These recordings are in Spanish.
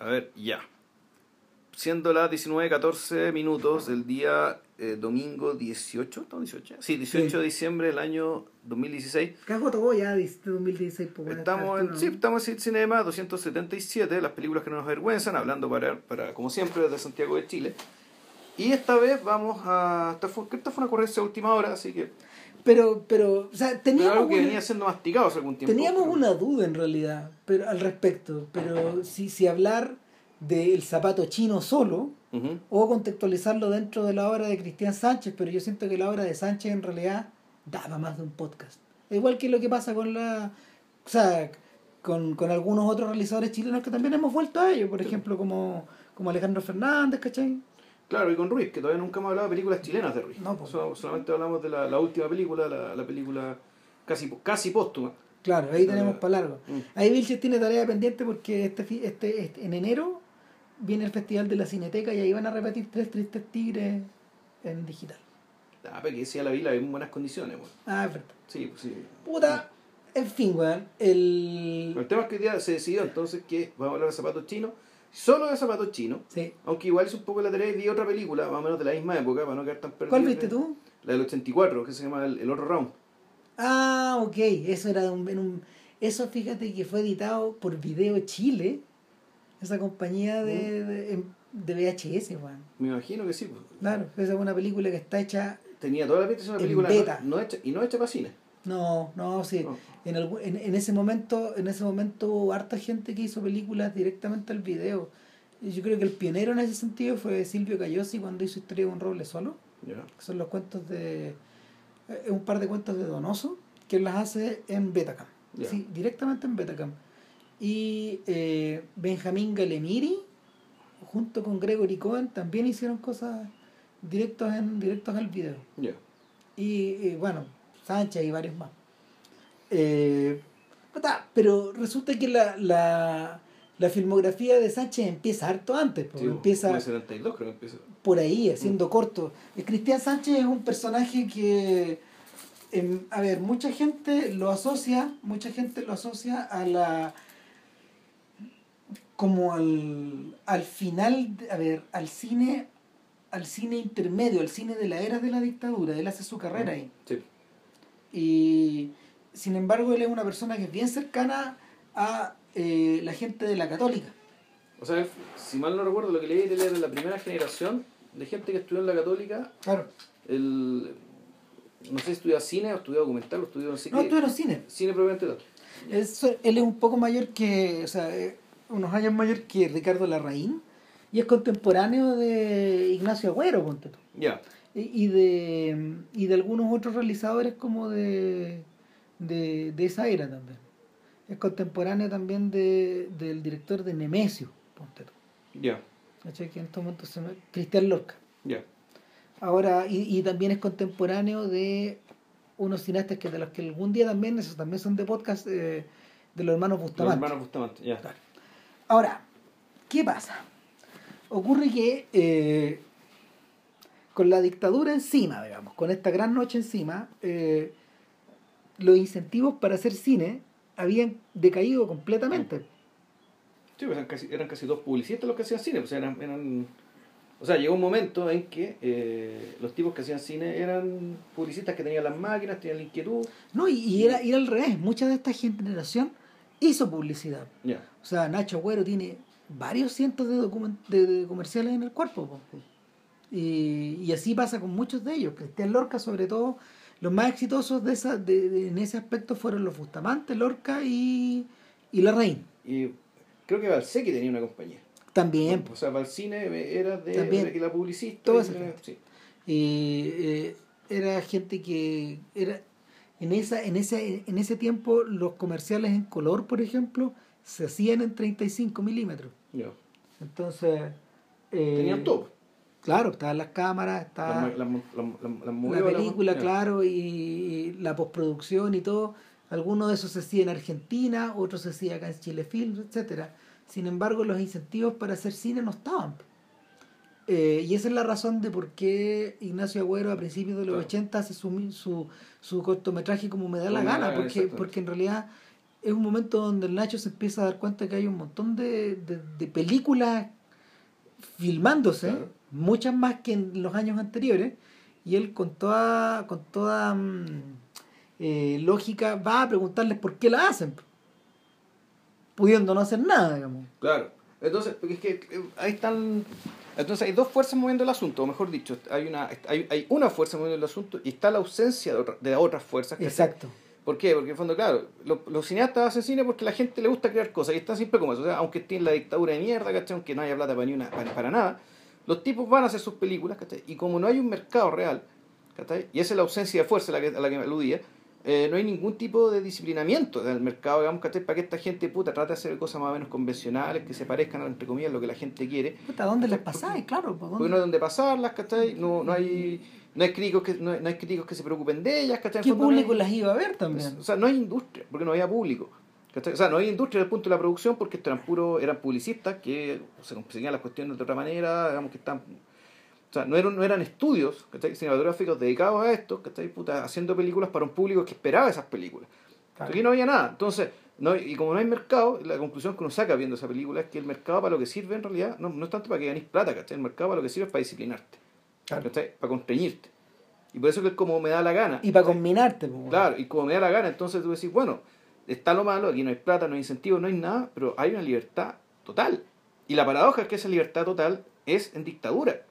A ver, ya. Siendo las 19.14 minutos del día eh, domingo 18, ¿no? 18? Sí, 18 de diciembre del año 2016. Cago todo ya de 2016. Pues, Estamos en, sí, estamos en Cinema 277, las películas que no nos avergüenzan, hablando para, para, como siempre, desde Santiago de Chile. Y esta vez vamos a... Esta fue, esta fue una ocurrencia de última hora, así que... Pero, pero, o sea, Pero teníamos, algo que una, venía siendo masticado hace algún tiempo. teníamos pero- una duda en realidad pero al respecto. Pero si, si hablar del zapato chino solo o contextualizarlo dentro de la obra de Cristian Sánchez, pero yo siento que la obra de Sánchez en realidad daba más de un podcast. Igual que lo que pasa con la. O sea, con, con algunos otros realizadores chilenos que también hemos vuelto a ello, por ejemplo, como, como Alejandro Fernández, ¿cachai? Claro, y con Ruiz, que todavía nunca hemos hablado de películas chilenas de Ruiz. No, pues. So- solamente hablamos de la, la última película, la, la película casi, casi póstuma. Claro, ahí Ah, tenemos para largo. Mm. Ahí Vilches tiene tarea pendiente porque este, este, este- en enero viene el Festival de la Cineteca y ahí van a repetir Tres Tristes Tigres en digital. Ah, pero que ya la vi, la vi en buenas condiciones. weón. Ah, es verdad. Sí, pues sí. Puta, en fin, weón. El... El tema es que hoy día se decidió entonces que vamos a hablar de zapatos chinos, solo de zapatos chinos, Sí. aunque igual es un poco la tarea y vi otra película, más o menos de la misma época, para no quedar tan perdido. ¿Cuál viste tú? La del 84, que se llama El, el Otro Round. Ah, ok. Eso era un, en un- Eso fíjate que fue editado por Video Chile, esa compañía de, de, em, de VHS, weón. Me imagino que sí. pues. Claro, esa es una película que está hecha. Tenía toda la pinta de una película beta. no, no hecha, y no hecha para cine. No, no, sí. En, algún- en, en ese momento, en ese momento hubo harta gente que hizo películas directamente al video. Yo creo que el pionero en ese sentido fue Silvio Cayosi cuando hizo Historia de un roble solo, que son los cuentos de eh, un par de cuentos de Donoso que las hace en Betacam. Sí, directamente en Betacam. Y eh, Benjamín Galemiri junto con Gregory Cohen también hicieron cosas directos en directos al video y, eh, bueno, Sánchez y varios más. Eh, pero resulta que la, la, la filmografía de Sánchez empieza harto antes, Sí, empieza como el 72 creo que empieza. por ahí, haciendo Mm. corto. El Cristian Sánchez es un personaje que, em, a ver, mucha gente lo asocia, mucha gente lo asocia a la como al, al final, a ver, al cine al cine intermedio, al cine de la era de la dictadura, él hace su carrera ahí. Sí. Y sin embargo, él es una persona que es bien cercana a eh, la gente de la católica. O sea, si mal no recuerdo, lo que leí, él era la primera generación de gente que estudió en la católica. Claro. El, no sé si estudió cine o estudió documental o estudió no sé No, los cines. Cine propiamente tal. Es- él es un poco mayor que, o sea, eh, unos años mayor que Ricardo Larraín y es contemporáneo de Ignacio Agüero, ponte tú. Ya. Y, y de, y de algunos otros realizadores como de, de, de esa era también. Es contemporáneo también de, del director de Nemesio, ponte tú. Ya. ¿Cachai? Que en estos momentos se llama Cristian Lorca. Ya. Ahora, y, y también es contemporáneo de unos cineastas que de los que algún día también, esos también son de podcast, eh, de los hermanos Los Bustamante. hermanos Bustamante. Ya. Ahora, ¿qué pasa? Ocurre que eh, con la dictadura encima, digamos, con esta gran noche encima, eh, los incentivos para hacer cine habían decaído completamente. Sí, pues eran casi, eran casi dos publicistas los que hacían cine. Pues eran, eran, o sea, llegó un momento en que eh, los tipos que hacían cine eran publicistas que tenían las máquinas, tenían la inquietud. No, y, y era, era al revés. Mucha de esta generación hizo publicidad. Ya. O sea, Nacho Agüero tiene varios cientos de, de, de comerciales en el cuerpo. po. Y, y así pasa con muchos de ellos. Cristian Lorca, sobre todo, los más exitosos de esa, de, de- en ese aspecto fueron los Bustamante, Lorca y, y Larraín. Y creo que Valsecchi tenía una compañía. También. O sea, Valcine era de, También. de la publicista. Y sí. Eh, era gente que era en esa en ese en ese tiempo los comerciales en color por ejemplo se hacían en 35 milímetros Ya. entonces eh, Tenían todo. Claro estaban las cámaras estaba la movió, película claro y, la postproducción y todo. Algunos de esos se hacía en Argentina otros se hacía acá en Chile Film etcétera. Sin embargo los incentivos para hacer cine no estaban. Eh, y esa es la razón de por qué Ignacio Agüero a principios de los Claro. 80 hace su, su, su cortometraje como me da la me la gana, porque, porque en realidad es un momento donde el Nacho se empieza a dar cuenta que hay un montón de, de, de películas filmándose, Claro. Muchas más que en los años anteriores, y él con toda, con toda mm, eh, lógica va a preguntarles por qué la hacen, pudiendo no hacer nada, digamos. Claro. Entonces, porque es que eh, ahí están. Entonces hay dos fuerzas moviendo el asunto, o mejor dicho, hay una, hay, hay una fuerza moviendo el asunto y está la ausencia de, otra- de otras fuerzas. ¿cachai? Exacto. ¿Por qué? Porque en el fondo, claro, lo- los cineastas hacen cine porque a la gente le gusta crear cosas y están siempre como eso. O sea, aunque esté en la dictadura de mierda, ¿cachai? Aunque no haya plata para, ni una, para, para nada, los tipos van a hacer sus películas, ¿cachai? Y como no hay un mercado real, ¿cachai? Y esa es la ausencia de fuerza a la que, a la que me aludía, eh, no hay ningún tipo de disciplinamiento del mercado, digamos, ¿cachai? Para que esta gente puta trate de hacer cosas más o menos convencionales, que se parezcan, entre comillas, a lo que la gente quiere. Puta, ¿dónde les pasáis? Claro, ¿por Porque dónde? no hay donde pasarlas, ¿cachai? No, no hay... No hay, críticos que, no, hay, no hay críticos que se preocupen de ellas, ¿cachai? ¿Qué no hay- público las iba a ver también? o sea, no hay industria, porque no había público. ¿Cachai? O sea, no había industria desde el punto de la producción porque eran puro, eran publicistas que se conseguían las cuestiones de otra manera, digamos que están. O sea, no eran, no eran estudios ¿cachai? cinematográficos dedicados a esto, ¿cachai? Puta, haciendo películas para un público que esperaba esas películas. Claro. Aquí no había nada. Entonces, no, y como no hay mercado, la conclusión que uno saca viendo esa película es que el mercado para lo que sirve en realidad no, no es tanto para que ganes plata, ¿cachai? El mercado para lo que sirve es para disciplinarte, Claro. Para constreñirte. Y por eso que es como me da la gana. Y para combinarte, pues, Claro, y como me da la gana, entonces tú decís, bueno, está lo malo, aquí no hay plata, no hay incentivo, no hay nada, pero hay una libertad total. Y la paradoja es que esa libertad total es en dictadura.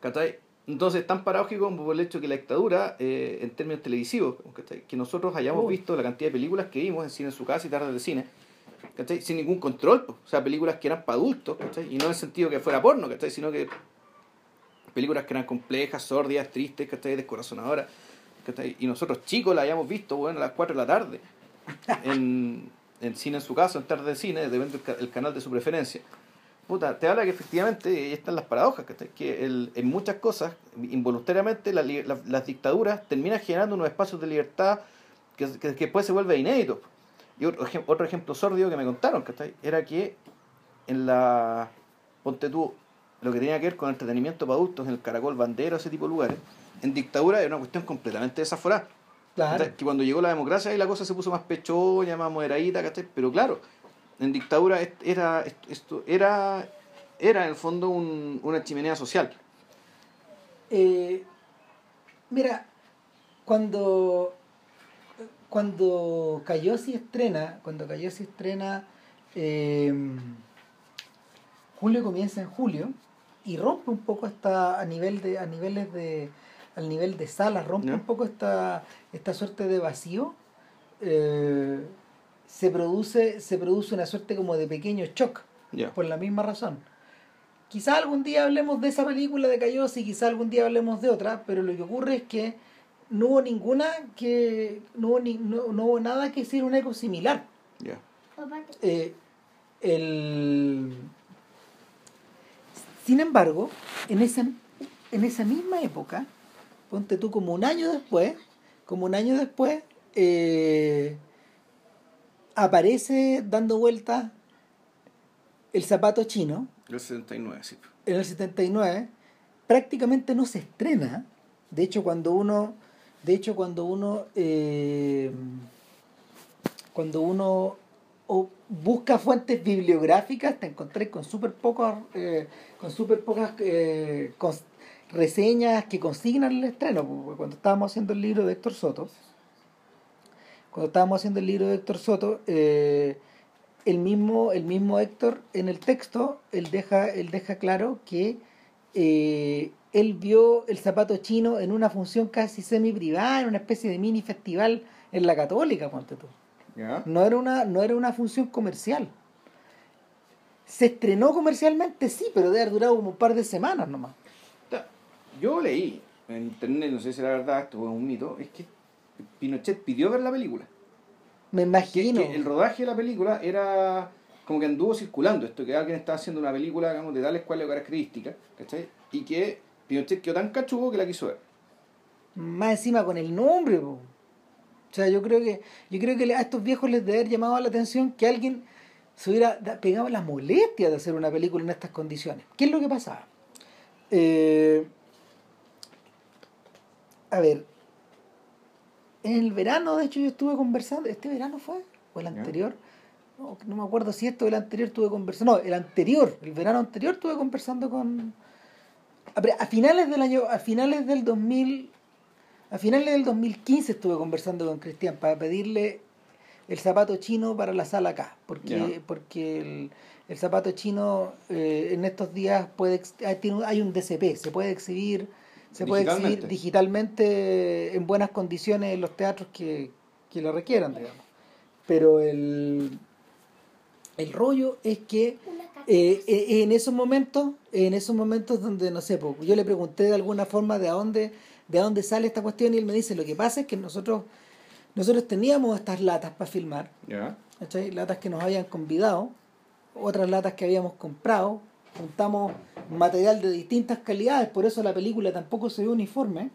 ¿Cachai? Entonces es tan paradójico como por el hecho que la dictadura, eh, en términos televisivos, ¿cachai? que nosotros hayamos visto la cantidad de películas que vimos en cine en su casa y tardes de cine, ¿cachai? sin ningún control, po. o sea, películas que eran para adultos, ¿cachai? y no en el sentido que fuera porno, ¿cachai? sino que películas que eran complejas, sordias, tristes, ¿cachai? descorazonadoras. Y nosotros chicos la habíamos visto bueno, a las 4 de la tarde en, en cine en su casa, en tarde de cine, depende del ca- el canal de su preferencia. Puta, te habla que efectivamente están las paradojas, ¿cachai? que el- en muchas cosas, involuntariamente, la las dictaduras terminan generando unos espacios de libertad que, que, que después se vuelve inédito. Y otro, ejem- otro ejemplo sordio que me contaron, ¿cachai? era que en la. Ponte tú, lo que tenía que ver con entretenimiento para adultos en el Caracol Bandera, ese tipo de lugares, en dictadura era una cuestión completamente desaforada. Claro. Que cuando llegó la democracia ahí la cosa se puso más pechoña, más moderadita, ¿cachai? Pero claro, en dictadura era, est- esto era, era en el fondo un- una chimenea social. Eh, mira, cuando cuando Cayosi estrena, cuando Cayosi estrena eh, Julio comienza en julio y rompe un poco esta a nivel de a niveles de al nivel de salas rompe un poco esta esta suerte de vacío eh, se produce se produce una suerte como de pequeño shock por la misma razón. Quizá algún día hablemos de esa película de Cayosi, quizá algún día hablemos de otra, pero lo que ocurre es que no hubo ninguna que no hubo, ni- no, no hubo nada que hiciera un eco similar. Ya. Eh, el... Sin embargo, en esa, en esa misma época, ponte tú como un año después, como un año después, eh, aparece dando vueltas el zapato chino El 79, sí. en el 79 prácticamente no se estrena de hecho cuando uno de hecho cuando uno eh, cuando uno o busca fuentes bibliográficas te encontré con súper pocas eh, con súper pocas eh, reseñas que consignan el estreno porque cuando estábamos haciendo el libro de Héctor Soto cuando estábamos haciendo el libro de Héctor Soto eh, el mismo el mismo Héctor en el texto él deja él deja claro que eh, él vio el zapato chino en una función casi semi privada en una especie de mini festival en la católica ponte tú. ¿Ya? no era una no era una función comercial. Se estrenó comercialmente sí pero debe haber durado como un par de semanas nomás Yo leí en internet, no sé si era verdad, esto es un mito, es que Pinochet pidió ver la película. me imagino que el rodaje de la película era como que anduvo circulando esto, que alguien estaba haciendo una película, digamos, de tales cuales características, ¿cachai? Y que Pinochet quedó tan cachudo que la quiso ver. más encima con el nombre po. o sea yo creo que yo creo que a estos viejos les debe haber llamado la atención que alguien se hubiera pegado la molestia de hacer una película en estas condiciones ¿qué es lo que pasaba? Eh, a ver en el verano, de hecho, yo estuve conversando, ¿este verano fue? ¿O el anterior? No, no me acuerdo si esto o el anterior estuve conversando. No, el anterior, el verano anterior estuve conversando con... A, a finales del año, a finales del 2000, a finales del 2015 estuve conversando con Cristian para pedirle el zapato chino para la sala acá, porque, porque el, el zapato chino eh, en estos días puede un- hay un DCP, se puede exhibir, se puede exhibir Digitalmente. en buenas condiciones en los teatros que, que lo requieran, digamos. Pero el, el rollo es que eh, eh, en esos momentos, en esos momentos donde, no sé, yo le pregunté de alguna forma de a dónde, de a dónde sale esta cuestión y él me dice, lo que pasa es que nosotros, nosotros teníamos estas latas para filmar, Ya. ¿cachai? Latas que nos habían convidado, otras latas que habíamos comprado, juntamos material de distintas calidades, por eso la película tampoco se ve uniforme.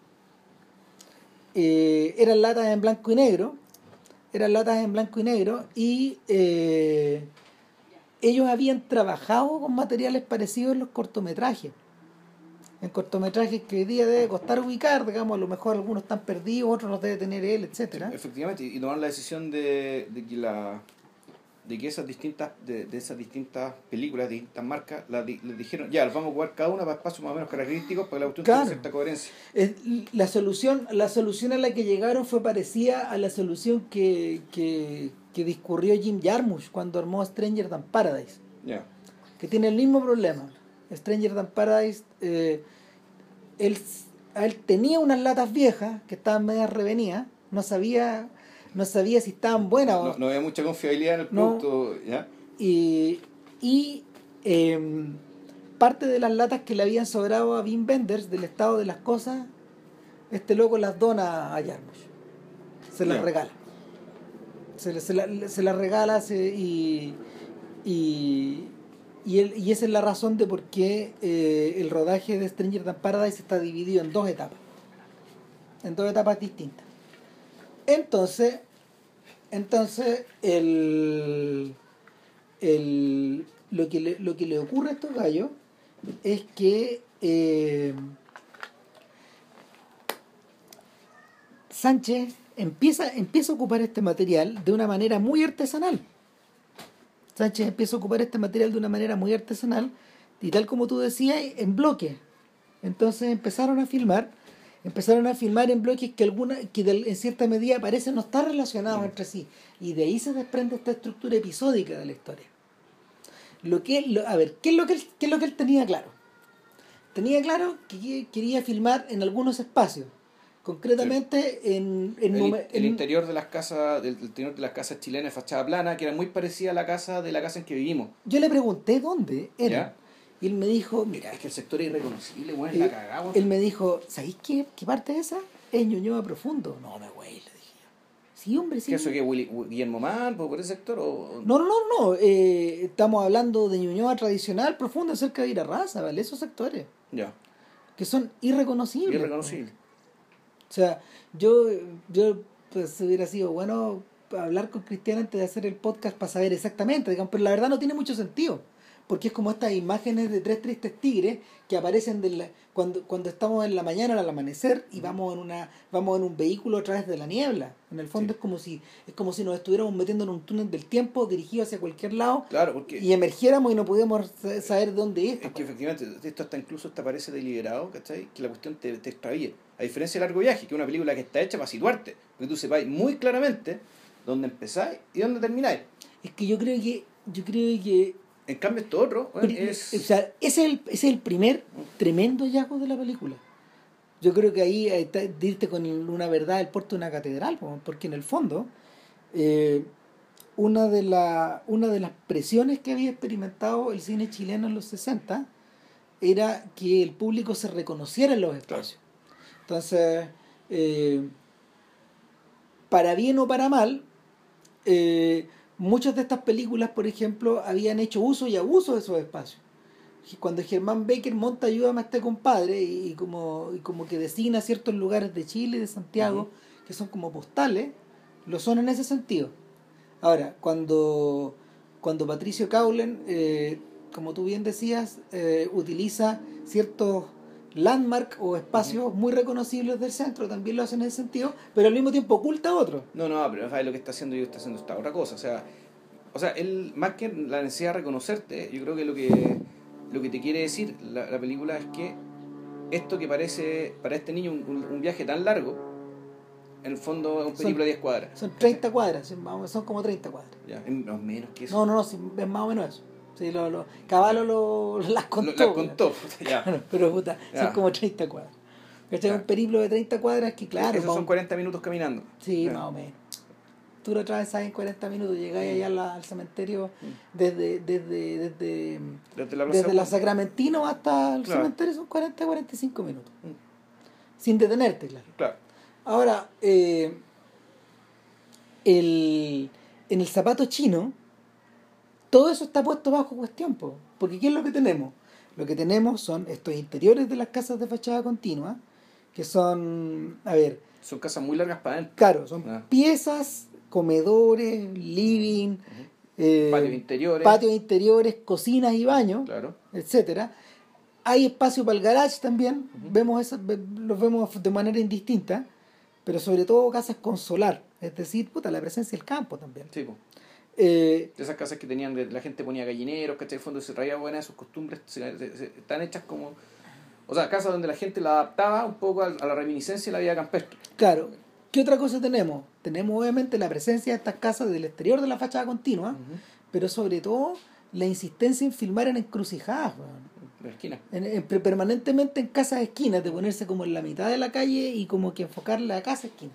Eh, eran latas en blanco y negro, eran latas en blanco y negro y eh, ellos habían trabajado con materiales parecidos en los cortometrajes. En cortometrajes que hoy día debe costar ubicar, digamos, a lo mejor algunos están perdidos, otros los debe tener él, etcétera. Efectivamente, y tomaron la decisión de, de que la de que esas distintas de, de esas distintas películas de distintas marcas las di- les dijeron ya las vamos a jugar cada una para espacios más o menos característicos para que la cuestión Claro. tenga cierta coherencia la solución la solución a la que llegaron fue parecida a la solución que, que, que discurrió Jim Jarmusch cuando armó Stranger Than Paradise. Que tiene el mismo problema. Stranger Than Paradise eh, él, él tenía unas latas viejas que estaban medias revenidas no sabía no sabía si estaban buenas o- no, no había mucha confiabilidad en el No. producto ya y, y em, parte de las latas que le habían sobrado a Wim Wenders del estado de las cosas, este loco las dona a Jarmusch. Se las regala. Se, le- se, la- se las regala se- y, y, y esa es la razón de por qué eh, el rodaje de Stranger Than Paradise está dividido en dos etapas. En dos etapas distintas. Entonces, entonces el, el, lo, que le, lo que le ocurre a estos gallos es que eh, Sánchez empieza, empieza a ocupar este material de una manera muy artesanal. Sánchez empieza a ocupar este material de una manera muy artesanal y tal como tú decías, en bloques. Entonces empezaron a filmar, empezaron a filmar en bloques que alguna, que de- en cierta medida parecen no estar relacionados entre sí. Y de ahí se desprende esta estructura episódica de la historia. Lo que, lo- a ver, ¿qué es, lo que él, ¿qué es lo que él tenía claro? Tenía claro que que quería filmar en algunos espacios, concretamente en, en, el, nume- el en- interior de las casas del, interior de las casas chilenas fachada plana que era muy parecida a la casa de la casa en que vivimos Yo le pregunté dónde era. Y él me dijo, mira, es que el sector es irreconocible bueno, es Eh, la cagada weón. él me dijo, ¿sabéis qué, qué parte es esa? Es Ñuñoa Profundo. No me güey, le dije. Sí, hombre, sí. ¿Qué eso que Willy- Guillermo Mann por ese sector o No, no, no, no. eh, estamos hablando de Ñuñoa tradicional, profundo, cerca de Irarraza, ¿vale? Esos sectores ya que son irreconocibles. irreconocible O sea, yo, yo pues hubiera sido bueno hablar con Cristian antes de hacer el podcast para saber exactamente, digamos, pero la verdad no tiene mucho sentido. Porque es como estas imágenes de tres tristes tigres que aparecen de la- cuando, cuando estamos en la mañana al amanecer y vamos en una vamos en un vehículo a través de la niebla. En el fondo Sí. es como si es como si nos estuviéramos metiendo en un túnel del tiempo dirigido hacia cualquier lado claro porque y emergiéramos y no pudiéramos sa- saber dónde es. Es que efectivamente, esto hasta incluso te parece deliberado, ¿cachai? Que la cuestión te, te extravía. A diferencia de Largo Viaje, que es una película que está hecha para situarte, porque tú sepáis muy claramente dónde empezáis y dónde termináis. Es que yo creo que yo creo que En cambio, esto otro bueno, es... O sea, ese es, el, ese es el primer tremendo hallazgo de la película. Yo creo que ahí eh, está- dirte con una verdad el puerto de una catedral, po, porque en el fondo eh, una, de la, una de las presiones que había experimentado el cine chileno en los 60 era que el público se reconociera en los espacios. Entonces, eh, para bien o para mal, eh, muchas de estas películas, por ejemplo, habían hecho uso y abuso de esos espacios. Cuando Germán Becker monta Ayúdame a este compadre y, y como, y como que designa ciertos lugares de Chile y de Santiago que son como postales, lo son en ese sentido. Ahora, cuando, cuando Patricio Caulen, eh, como tú bien decías, eh, utiliza ciertos landmark o espacios muy reconocibles del centro, también lo hacen en ese sentido, pero al mismo tiempo oculta otro. No, no, pero ¿sabes lo que está haciendo yo está haciendo esta otra cosa. O sea, o sea él, más que la necesidad de reconocerte, yo creo que lo que, lo que te quiere decir la, la película es que esto que parece para este niño un, un- viaje tan largo, en el fondo es un periplo de 10 cuadras. Son 30 cuadras, son como 30 cuadras. Ya, es menos que eso. No, no, no, es más o menos eso. Sí, lo, lo, Caballo lo, las contó. la contó. ya. Pero puta, son Ya. como 30 cuadras. ¿Cachai? Ya. Un periplo de 30 cuadras que, claro, Esos son un- 40 minutos caminando. Sí, más o menos. Tú lo atravesás en 40 minutos, llegáis allá a la- al cementerio desde, desde, desde, Desde la desde la Sacramentino hasta el Claro. cementerio son 40 45 minutos. Mm. Sin detenerte, claro. Claro. Ahora, eh, el, en el zapato chino, todo eso está puesto bajo cuestión, po. porque ¿qué es lo que tenemos? Lo que tenemos son estos interiores de las casas de fachada continua, que son, a ver, Son casas muy largas para adentro. claro, son Ah. piezas, comedores, living, eh, Patios interiores. patios interiores, cocinas y baños, Claro. etcétera. Hay espacio para el garage también, vemos eso, ve- los vemos de manera indistinta, pero sobre todo casas con solar, es decir, puta, la presencia del campo también. Sí, po. Eh, De esas casas que tenían, la gente ponía gallineros, ¿cachai? En fondo se traía buenas sus costumbres, se- se- se- están hechas como... O sea, casas donde la gente la adaptaba un poco a, a la reminiscencia de la vida campestre. claro, ¿qué otra cosa tenemos? Tenemos obviamente la presencia de estas casas del exterior de la fachada continua, pero sobre todo la insistencia en filmar en encrucijadas, la esquina. En- en- per- permanentemente en casas esquinas, de ponerse como en la mitad de la calle y como que enfocar la casa esquina,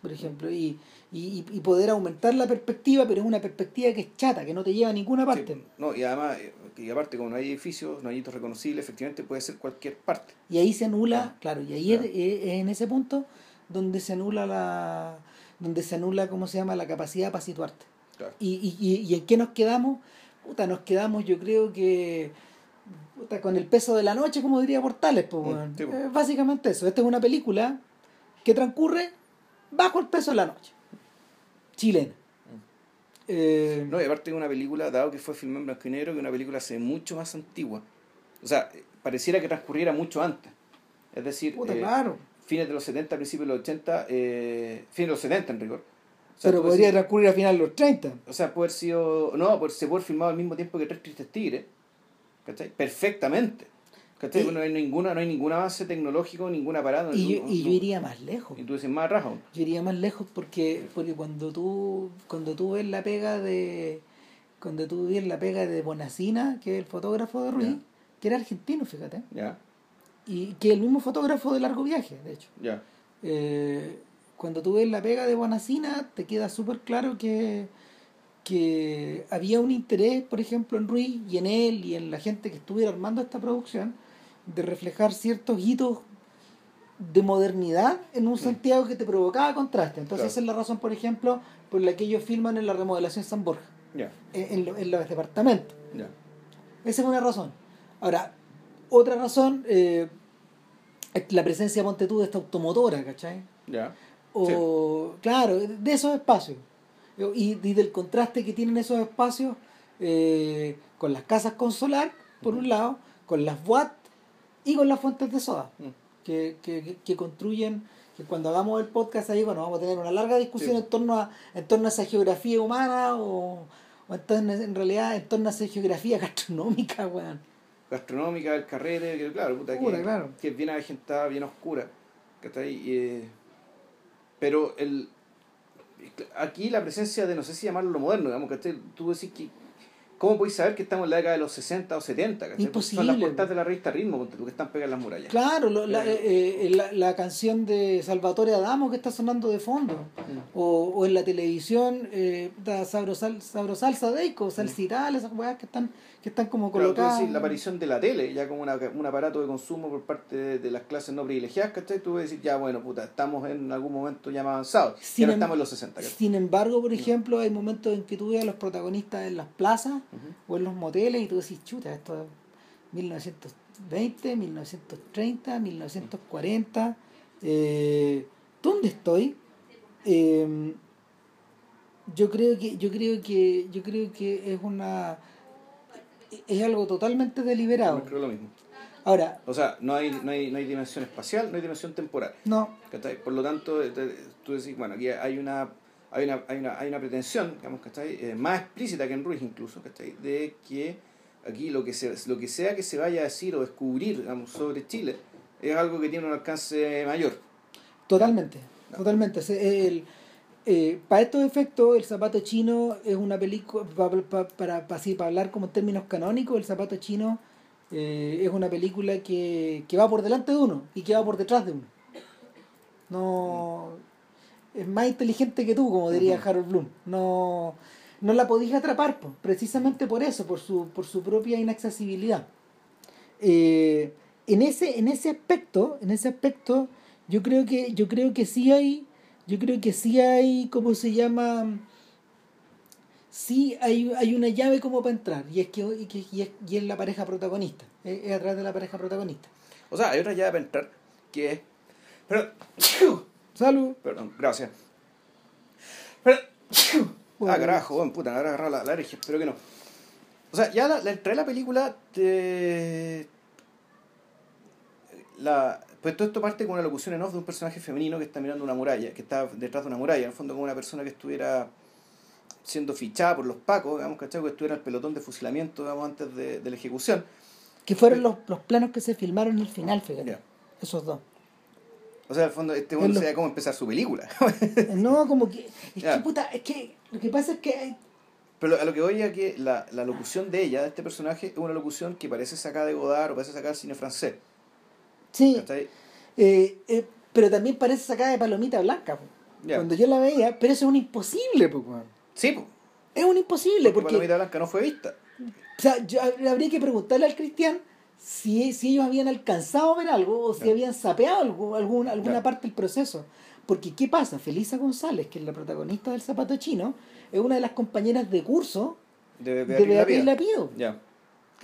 por ejemplo, y, y, y poder aumentar la perspectiva, pero es una perspectiva que es chata, que no te lleva a ninguna parte. Sí, no, y además, eh, y aparte, como no hay edificios, no hay hitos reconocibles, efectivamente puede ser cualquier parte. Y ahí se anula, claro, y ahí Claro. es, es- en ese punto donde se anula la donde se anula, ¿cómo se llama?, la capacidad para situarte. Claro. ¿Y, y, y, en qué nos quedamos? Puta, nos quedamos, yo creo que puta, con el peso de la noche, como diría Portales, pues, Mm, sí, po. Eh, básicamente eso. Esta es una película que transcurre bajo el peso de la noche. Chilena. Eh, No, y aparte de una película, dado que fue filmada en blanco y negro, que una película ve mucho más antigua. O sea, eh, pareciera que transcurriera mucho antes. Es decir, puta, eh, claro. fines de los 70, principios de los 80, eh, fines de los 70 en rigor. O sea, Pero puede podría transcurrir a final de los 30. O sea, puede haber sido. No, pues se puede haber filmado al mismo tiempo que Tres Tristes Tigres. ¿Cachai? Perfectamente. ¿Cachai? Y- Bueno, no, hay ninguna, no hay ningún avance tecnológico, ningún aparato. Y yo, y yo iría más lejos. Y tú dices más aún. Yo iría más lejos porque, porque cuando tú cuando tú ves la pega de cuando tú ves la pega de Bonacina, que es el fotógrafo de Ruiz, que era argentino, fíjate, Ya, y que es el mismo fotógrafo de largo viaje, de hecho. ya. Eh, cuando tú ves la pega de Bonacina, te queda súper claro que, que había un interés, por ejemplo, en Ruiz y en él y en la gente que estuviera armando esta producción, de reflejar ciertos hitos de modernidad en un Santiago que te provocaba contraste. Entonces Claro. esa es la razón, por ejemplo, por la que ellos filman en la remodelación San Borja, Ya, en, en lo- en los departamentos. ya. Esa es una razón. Ahora, otra razón eh, es la presencia, ponte tú, de esta automotora, ¿cachai? Ya. O, claro, de esos espacios. Y, y del contraste que tienen esos espacios eh, con las casas con solar, por un lado, con las boat y con las fuentes de soda, Mm. que, que, que- que construyen, que cuando hagamos el podcast ahí, bueno, vamos a tener una larga discusión Sí. en, torno a, en torno a esa geografía humana o, o en, torno- en realidad en torno a esa geografía gastronómica, weón. Gastronómica, el carrete, que claro, puta, Pura, que, claro. que es bien avejentada, bien oscura. ¿cachai? Y, eh, pero el aquí la presencia de, no sé si llamarlo lo moderno, digamos, ¿cachai? Tú decís que. ¿Cómo podéis saber que estamos en la década de los 60 o 70? ¿cachai? Porque Son las Imposible. portadas de la revista Ritmo, tú, que están pegadas en las murallas. Claro, lo- la, Eh. eh, eh, la, la canción de Salvatore Adamo que está sonando de fondo. Mm. O, o en la televisión, eh, puta, Sabrosal, Sabrosalsa Deico, Salsital, esas weas que están, que están como Claro, colocadas. decís la aparición de la tele, ya como una, un aparato de consumo por parte de, de las clases no privilegiadas, ¿cachai? Tú vas a decir, ya bueno, puta, estamos en algún momento ya más avanzados. Sin ya no em- estamos en los 60, ¿cachai? Sin embargo, por ejemplo, hay momentos en que tú ves a los protagonistas en las plazas o en los moteles y tú decís, chuta, esto es 1920, 1930, 1940. Eh, ¿Dónde estoy? Eh, yo creo que yo creo que yo creo que es una es algo totalmente deliberado Yo creo lo mismo. Ahora, O sea, no hay, no hay, no hay dimensión espacial, no hay dimensión temporal. no, ¿cachai? Por lo tanto, eh, tú decís, bueno, aquí hay una, hay una, hay una, hay una pretensión, digamos, ¿cachai? Eh, más explícita que en Ruiz incluso, ¿cachai? De que aquí lo que, se, lo que sea que se vaya a decir o descubrir, digamos, sobre Chile, es algo que tiene un alcance mayor. totalmente, totalmente. Se- el- eh, para estos efectos, El zapato chino es una película, pa- pa- para, así, para hablar como en términos canónicos, El zapato chino eh, es una película que, que va por delante de uno y que va por detrás de uno. No es más inteligente que tú, como diría. Harold Bloom. No, no la podías atrapar, po, precisamente por eso, por su, por su propia inaccesibilidad. Eh, en ese, en ese aspecto, en ese aspecto, yo creo que, yo creo que sí hay, yo creo que sí hay, ¿cómo se llama? Sí hay, hay una llave como para entrar, y es que, y, es, y es la pareja protagonista, es, es atrás de la pareja protagonista. O sea, hay otra llave para entrar que es... Pero, Salud. perdón, gracias. Pero, Bueno, ah, carajo, bueno, puta, me habrá agarrado la, la espero que no. O sea, ya la, la entrada de la película te... La, pues todo esto parte con una locución en off de un personaje femenino que está mirando una muralla, que está detrás de una muralla, en el fondo como una persona que estuviera siendo fichada por los pacos, digamos, ¿cachai? Que estuviera en el pelotón de fusilamiento, digamos, antes de, de la ejecución. Que fueron los, los planos que se filmaron el final, fíjate. Esos dos. O sea, en el fondo, este Es mundo lo- sabía cómo empezar su película. No, como que. Es que puta, es que lo que pasa es que. Pero a lo que voy es que la, la locución de ella, de este personaje, es una locución que parece sacada de Godard o parece sacada del cine francés. Sí, eh, eh, pero también parece sacada de palomita blanca. po. Cuando yo la veía, pero eso es un imposible, po, weón. Sí, pues. Es un imposible, Porque porque. Palomita Blanca no fue vista. O sea, yo, habría que preguntarle al Cristian si, si ellos habían alcanzado a ver algo o si habían sapeado algo, algún- alguna parte del proceso. Porque, ¿qué pasa? Felisa González, que es la protagonista del zapato chino, es una de las compañeras de curso De, de Beatriz Beatriz. Lapido, Ya.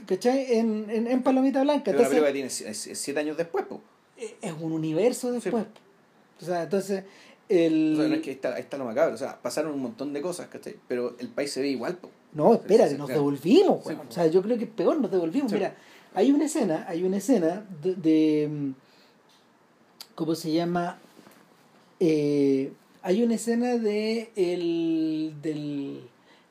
¿Cachai? En, en, en Palomita Blanca. Pero Entonces, película que tiene si- siete años después, pues. eh, es un universo Sí, después. O sea, entonces, el... O sea, no es que ahí está, ahí está lo macabro. O sea, pasaron un montón de cosas, ¿cachai? Pero el país se ve igual, pues. No, espérate, Sí, sí, nos devolvimos, Sí, po. O sea, yo creo que es peor, nos devolvimos. Sí. Mira, hay una escena, hay una escena de, de, ¿cómo se llama? Eh, hay una escena de el, del,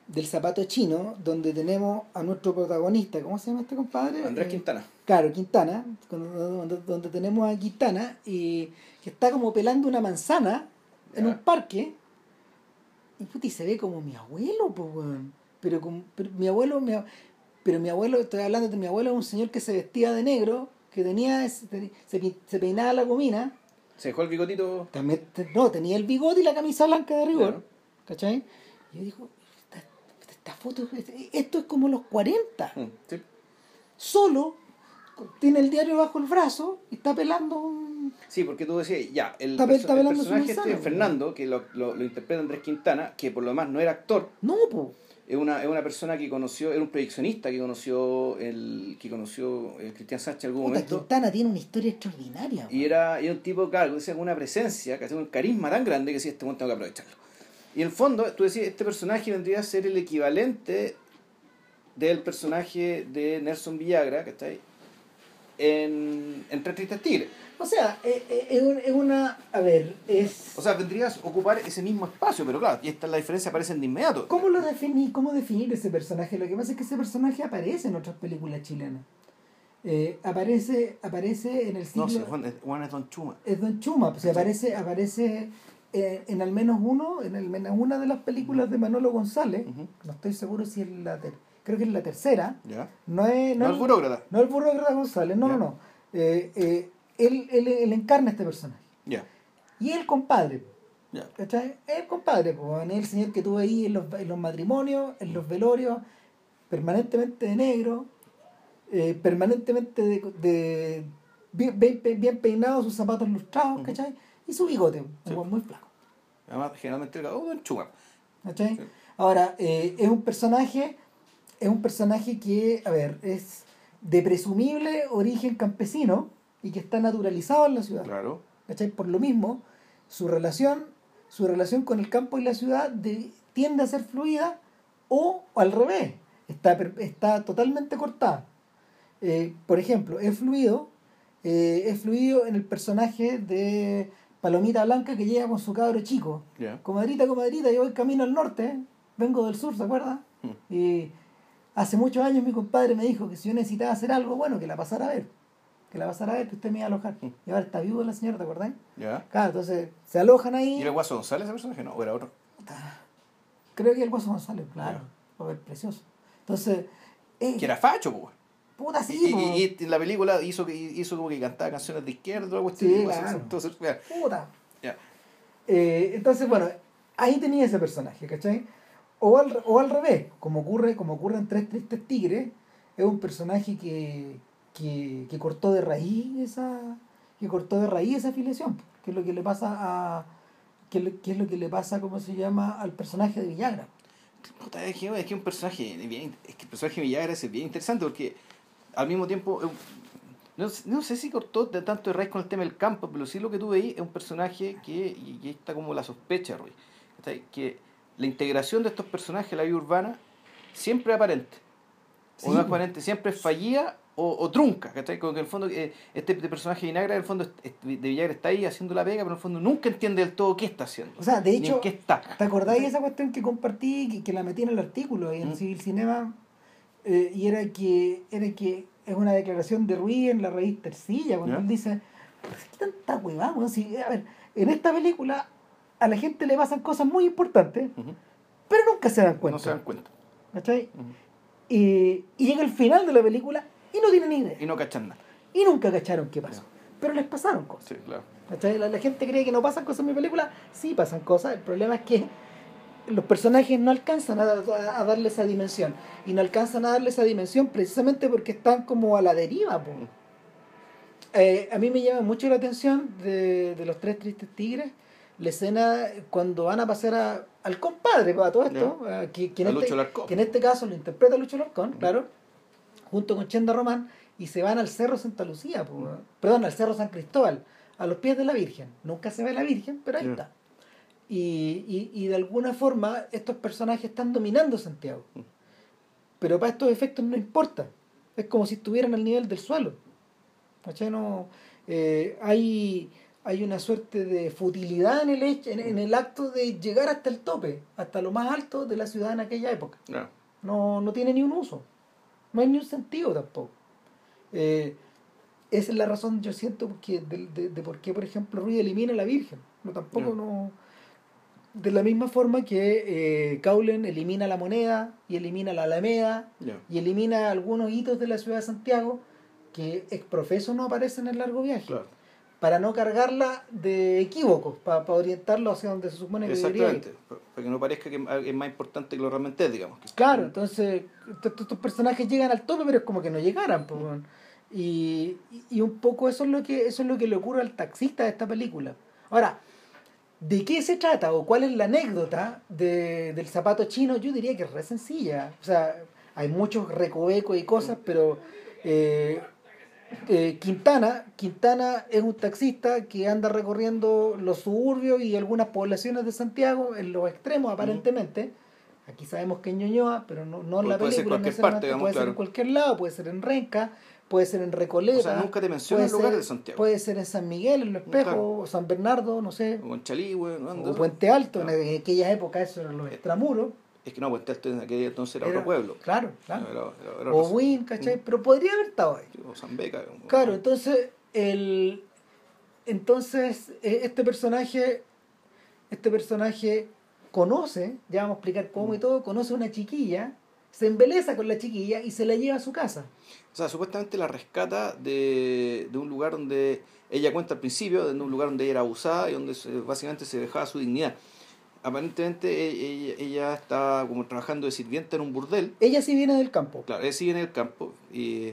del zapato chino donde tenemos a nuestro protagonista, ¿cómo se llama este compadre? Andrés Eh, Quintana. Claro, Quintana, donde, donde tenemos a Quintana y que está como pelando una manzana en un parque y puta, y se ve como mi abuelo, pues weón. Pero, como- pero mi abuelo, mi pero mi abuelo, estoy hablando de mi abuelo, un señor que se vestía de negro, que tenía, se, peinaba la gomina, Se dejó el bigotito. también, no, tenía el bigote y la camisa blanca de rigor, Claro. ¿cachai? Y yo digo, esta, esta foto, esto es como los 40 Mm, sí. solo, tiene el diario bajo el brazo y está pelando un... Sí, porque tú decías, ya, el, Está perso- está el personaje este, Fernando, que lo, lo, lo interpreta Andrés Quintana, que por lo demás no era actor, No, po. es una, es una persona que conoció, era un proyeccionista que conoció el que conoció eh, Cristian Sánchez en algún Puta, momento. Quintana tiene una historia extraordinaria. Y era, era un tipo, claro, con una presencia, que hacía un carisma tan grande que decía, este momento tengo que aprovecharlo. Y en el fondo, tú decías, este personaje vendría a ser el equivalente del personaje de Nelson Villagra, que está ahí, en, en Tres Tristes Tigres. O sea, eh, eh, es, un- es una... A ver, es... O sea, vendrías a ocupar ese mismo espacio, pero claro, y esta es la diferencia, aparecen de inmediato. ¿Cómo lo definí? ¿Cómo definir ese personaje? Lo que pasa es que ese personaje aparece en otras películas chilenas. Eh, aparece, aparece en el siglo... No, sí, Juan Juan es Don Chuma. es Don Chuma, pues, aparece, aparece eh, en al menos uno, en al menos una de las películas de Manolo González, no estoy seguro si es la ter- creo que es la tercera, no es, No, el burócrata. no el burócrata González, no, no, no. Eh, eh, él, él, él encarna este personaje. Ya. Y el compadre, el compadre, pues, es el señor que tuve ahí en los, en los matrimonios, en los velorios, permanentemente de negro, eh, permanentemente de, de bien, bien, bien peinado, sus zapatos lustrados. Y su bigote, un Sí. weón muy flaco. Además, generalmente el oh, Don Chuma. ¿cachai? Sí. Ahora, eh, es un personaje, es un personaje que, a ver, es de presumible origen campesino y que está naturalizado en la ciudad. Claro. ¿cachai? Por lo mismo, su relación, su relación con el campo y la ciudad de- tiende a ser fluida o al revés, está, está totalmente cortada. Eh, por ejemplo, es fluido, eh, es fluido en el personaje de Palomita Blanca que llega con su cabro chico. Ya. Comadrita, comadrita, yo voy camino al norte, vengo del sur, ¿se acuerda? Mm. Y hace muchos años mi compadre me dijo que si yo necesitaba hacer algo, bueno, que la pasara a ver. Que la pasara a ver, que usted me iba a alojar. Mm. Y ahora está vivo la señora, ¿te acordás? Ya. Claro, entonces se alojan ahí. ¿Y era Guaso González ese personaje? No, o era otro. Creo que el Guaso González, claro. Ver, precioso. Entonces, eh, Que era facho, pues. Puta Y, sí, po. y, y en la película hizo, hizo como que cantaba canciones de izquierda, cuestión. Sí, y claro. Entonces, ya. puta. ya. Eh, entonces, bueno, ahí tenía ese personaje, ¿cachai? O al, o al revés, como ocurre, como ocurre en Tres Tristes Tigres, es un personaje que, que, que cortó de raíz esa que cortó de raíz esa afiliación, que es lo que le pasa a que, es lo- que es lo que le pasa, ¿cómo se llama?, al personaje de Villagra. Es que, es que un personaje bien, es que el personaje de Villagra es bien interesante porque al mismo tiempo eh, no, sé- no sé si cortó de tanto de raíz con el tema del campo, pero sí lo que tú veis es un personaje que, y, y ahí está como la sospecha, Rui, ¿cachai? que la integración de estos personajes en la vida urbana siempre es aparente. Sí, o no aparente, siempre es fallida o, o trunca, ¿cachai? Como que en el fondo eh, este personaje de Villagra, en el fondo de Villagra está ahí haciendo la pega, pero en el fondo nunca entiende del todo qué está haciendo. O sea, de hecho, qué está. ¿Te acordáis de esa cuestión que compartí, que, que la metí en el artículo y en Mm. Civil Cinema? Eh, y era que, era que es una declaración de Ruiz en la raíz Tercilla, cuando Ya. él dice, "Pero ¿qué tanta huevada? Si, a ver, en esta película a la gente le pasan cosas muy importantes, pero nunca se dan cuenta. No se dan cuenta. ¿cachai? Y, y llega el final de la película y no tienen ni idea. Y no cachan nada. Y nunca cacharon qué pasó. Pero les pasaron cosas. Sí, claro. ¿Cachai? La, la gente cree que no pasan cosas en mi película. Sí pasan cosas. El problema es que los personajes no alcanzan a, a- a darle esa dimensión. Y no alcanzan a darle esa dimensión precisamente porque están como a la deriva. po. Eh, a mí me llama mucho la atención de, de los tres tristes tigres la escena cuando van a pasar a- al compadre para todo esto, a- que, que en A este, que en este caso lo interpreta Lucho Larcón, claro, junto con Chenda Román, y se van al Cerro Santa Lucía, po, perdón, al Cerro San Cristóbal, a los pies de la Virgen. Nunca se ve la Virgen, pero ahí está. Y, y, y de alguna forma estos personajes están dominando Santiago. Pero para estos efectos no importa. Es como si estuvieran al nivel del suelo. No, eh, hay, hay una suerte de futilidad en el, hecho, en, en el acto de llegar hasta el tope, hasta lo más alto de la ciudad en aquella época. No, no tiene ni un uso. No hay ni un sentido tampoco. Eh, esa es la razón, yo siento, porque de, de, de por qué, por ejemplo, Ruiz elimina a la Virgen. No, tampoco no. De la misma forma que eh, Caulen elimina la moneda y elimina la Alameda y elimina algunos hitos de la ciudad de Santiago que ex profeso no aparecen en el largo viaje. Claro. Para no cargarla de equívocos, para, para orientarlo hacia donde se supone que debería ir. Para que no parezca que es más importante que lo realmente es, digamos. que- Claro, entonces estos, personajes llegan al tope, pero es como que no llegaran. pues, y, y un poco eso es lo que eso es lo que le ocurre al taxista de esta película. Ahora, ¿de qué se trata o cuál es la anécdota de, del zapato chino? Yo diría que es re sencilla. O sea, hay muchos recovecos y cosas, pero eh, eh, Quintana, Quintana es un taxista que anda recorriendo los suburbios y algunas poblaciones de Santiago, en los extremos aparentemente. Aquí sabemos que en Ñuñoa, pero no, no en la Puede ser película. cualquier parte, digamos, puede ser en cualquier lado, puede ser en Renca, puede ser en Recoleta. O sea, nunca te el lugar ser- de Santiago. Puede ser en San Miguel, en Los Espejos, Claro. o San Bernardo, no sé. O en Chaligüe, ¿no? O Puente Alto, en aquellas épocas eso eran los extramuros. Es que no, Puente Alto en aquel entonces era, Era- otro pueblo. Claro, claro. Era- era- era o Win, ¿cachai? Pero podría haber estado ahí. o San Beca. Claro, entonces el entonces eh, este personaje este personaje conoce, ya vamos a explicar cómo y todo, conoce a una chiquilla, se embeleza con la chiquilla y se la lleva a su casa. O sea, supuestamente la rescata de, de un lugar donde ella cuenta al principio, de un lugar donde ella era abusada y donde se- básicamente se dejaba su dignidad. Aparentemente e- ella, ella está como trabajando de sirvienta en un burdel. Ella sí viene del campo. Claro, ella sigue en el campo y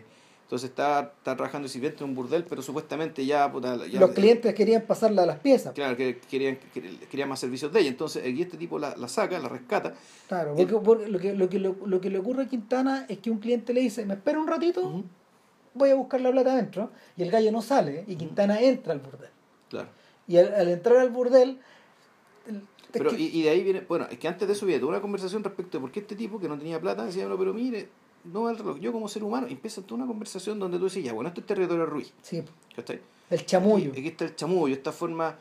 entonces está, está trabajando de sirvienta en un burdel, pero supuestamente ya... puta, ya- Los clientes querían pasarla a las piezas. Claro, que querían, que- querían más servicios de ella. Entonces, aquí este tipo la, la saca, la rescata. Claro, porque, porque lo, que, lo, que, lo, lo que le ocurre a Quintana es que un cliente le dice, me espera un ratito, voy a buscar la plata adentro, y el gallo no sale, y Quintana entra al burdel. Claro. Y al, al entrar al burdel... Pero, y, y de ahí viene, bueno, es que antes de eso viene toda una conversación respecto de por qué este tipo que no tenía plata decía, no, pero mire, no el reloj, yo como ser humano, empieza toda una conversación donde tú dices, ya, bueno, esto es territorio Ruiz. Sí, ¿Cachai? el chamullo. Aquí está el chamullo, esta forma,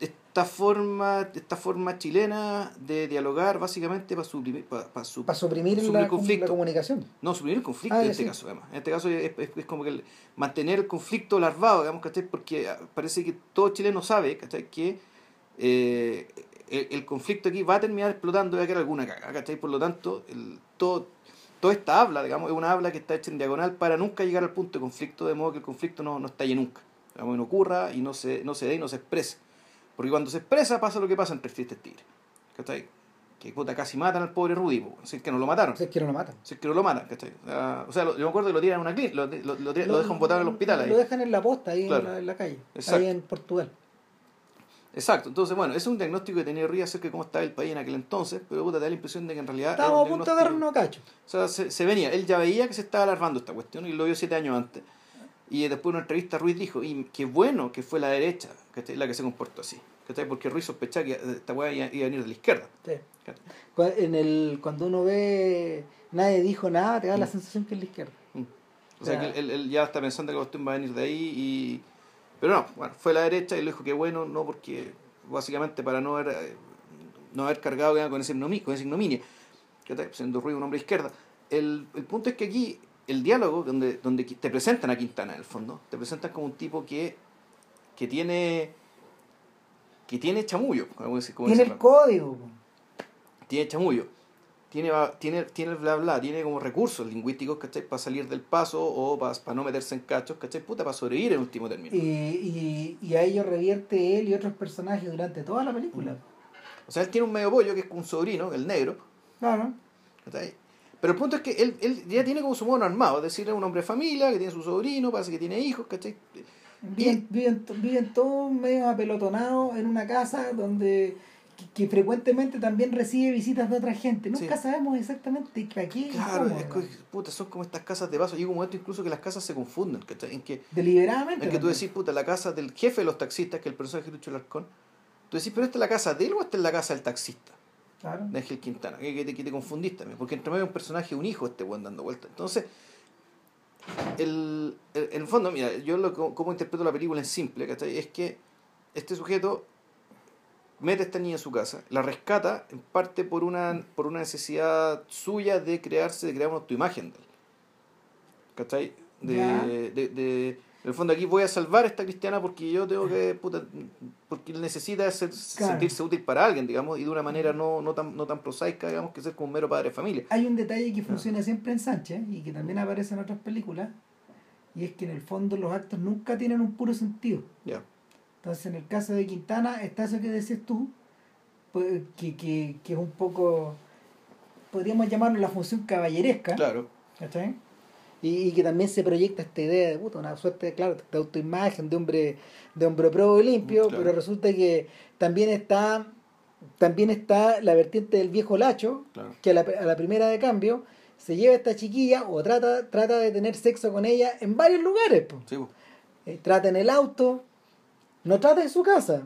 esta forma, esta forma chilena de dialogar básicamente para suprimir, para, para su- Para suprimir, suprimir la, el conflicto. la comunicación. No, suprimir el conflicto Ah, en este sí. caso, además. En este caso es, es- es como que el- mantener el conflicto larvado, digamos, ¿cachai? Porque ah, parece que todo chileno sabe, ¿cachai? Que eh, el, el conflicto aquí va a terminar explotando y va a quedar alguna caga, ¿cachai? Por lo tanto, el, todo, toda esta habla, digamos, es una habla que está hecha en diagonal para nunca llegar al punto de conflicto, de modo que el conflicto no, no estalle nunca. Digamos, no ocurra y no se, no se dé y no se exprese. Porque cuando se expresa pasa lo que pasa en Tres Tristes Tigres. ¿Cachai? Que puta, casi matan al pobre Rudy, po, si es que no lo mataron. Si es que no lo matan. Si es que no lo matan, ¿cachai? O sea, o sea, lo- yo me acuerdo que lo tiran en una clínica, lo, lo, lo, dejan botado en el hospital ahí. Lo dejan en la posta, ahí Claro. en, la, en la calle. Exacto. Ahí en Portugal. Exacto, entonces, bueno, es un diagnóstico que tenía Ríos acerca de cómo estaba el país en aquel entonces, pero puta, te da la impresión de que en realidad. Estábamos a punto de darnos cacho. O sea, se, se venía, él ya veía que se estaba alarmando esta cuestión y lo vio siete años antes. Y después en una entrevista Ruiz dijo, y qué bueno que fue la derecha ¿cachai? la que se comportó así. ¿cachai? Porque Ruiz sospechaba que esta weá iba, iba a venir de la izquierda. Sí. En el, cuando uno ve nadie dijo nada, te da la Mm. sensación que es la izquierda. Mm. O sea, que él, él ya está pensando que la cuestión va a venir de ahí y... Pero no, bueno, fue la derecha y le dijo que bueno, no porque básicamente para no haber, eh, no haber cargado con, ese ignomi- con esa ignominia, siendo Ruiz un hombre de izquierda. El, el punto es que aquí el diálogo, donde, donde te presentan a Quintana en el fondo, te presentan como un tipo que, que tiene que tiene chamullo, como decir- como Tiene el código. tiene chamullo, tiene, tiene, tiene el bla bla, tiene como recursos lingüísticos, ¿cachai? Para salir del paso o para, para no meterse en cachos, ¿cachai? Puta, para sobrevivir en último término. Y, y, y a ello revierte él y otros personajes durante toda la película. O sea, él tiene un medio pollo que es un sobrino, el negro, Claro. ¿cachai? Pero el punto es que él, él ya tiene como su mono armado, es decir, es un hombre de familia, que tiene su sobrino, parece que tiene hijos, ¿cachai? Viven, viven, viven todos medio apelotonados en una casa donde que, que frecuentemente también recibe visitas de otra gente. Nunca Sí. sabemos exactamente para qué Claro, cómo, es que, puta, son como estas casas de vaso. Llega un momento incluso que las casas se confunden, ¿cachai? En que, Deliberadamente. en que tú decís, puta, la casa del jefe de los taxistas, que es el personaje de Lucho Larcón, tú decís, pero esta es la casa de él o esta es la casa del taxista, Claro. de Ángel Quintana, que, que te, que te confundiste también, porque entre medio un personaje, un hijo, este weón dando vueltas. Entonces, el, el- en el fondo, mira, yo lo co- como interpreto la película en simple, ¿cachai? Es que este sujeto mete a esta niña en su casa, la rescata en parte por una, por una necesidad suya de crearse, de crear una autoimagen de él. ¿Cachai? De, Ya. de, de- en el fondo aquí voy a salvar a esta cristiana porque yo tengo que, puta, porque él necesita ser- Claro. sentirse útil para alguien, digamos, y de una manera no, no, tan, no tan prosaica, digamos, que ser como un mero padre de familia. Hay un detalle que funciona siempre en Sánchez y que también aparece en otras películas, y es que en el fondo los actos nunca tienen un puro sentido. Ya, Entonces, en el caso de Quintana, está eso que decías tú, pues, que, que, que es un poco, podríamos llamarlo la función caballeresca, claro. ¿cachai? Y, y que también se proyecta esta idea de puta, una suerte, claro, de autoimagen, de hombre, de hombre pro y limpio, Claro. pero resulta que también está, también está la vertiente del viejo lacho, Claro. que a la, a la primera de cambio se lleva a esta chiquilla o trata, trata de tener sexo con ella en varios lugares. po. Sí, po. Eh, trata en el auto, no trata en su casa.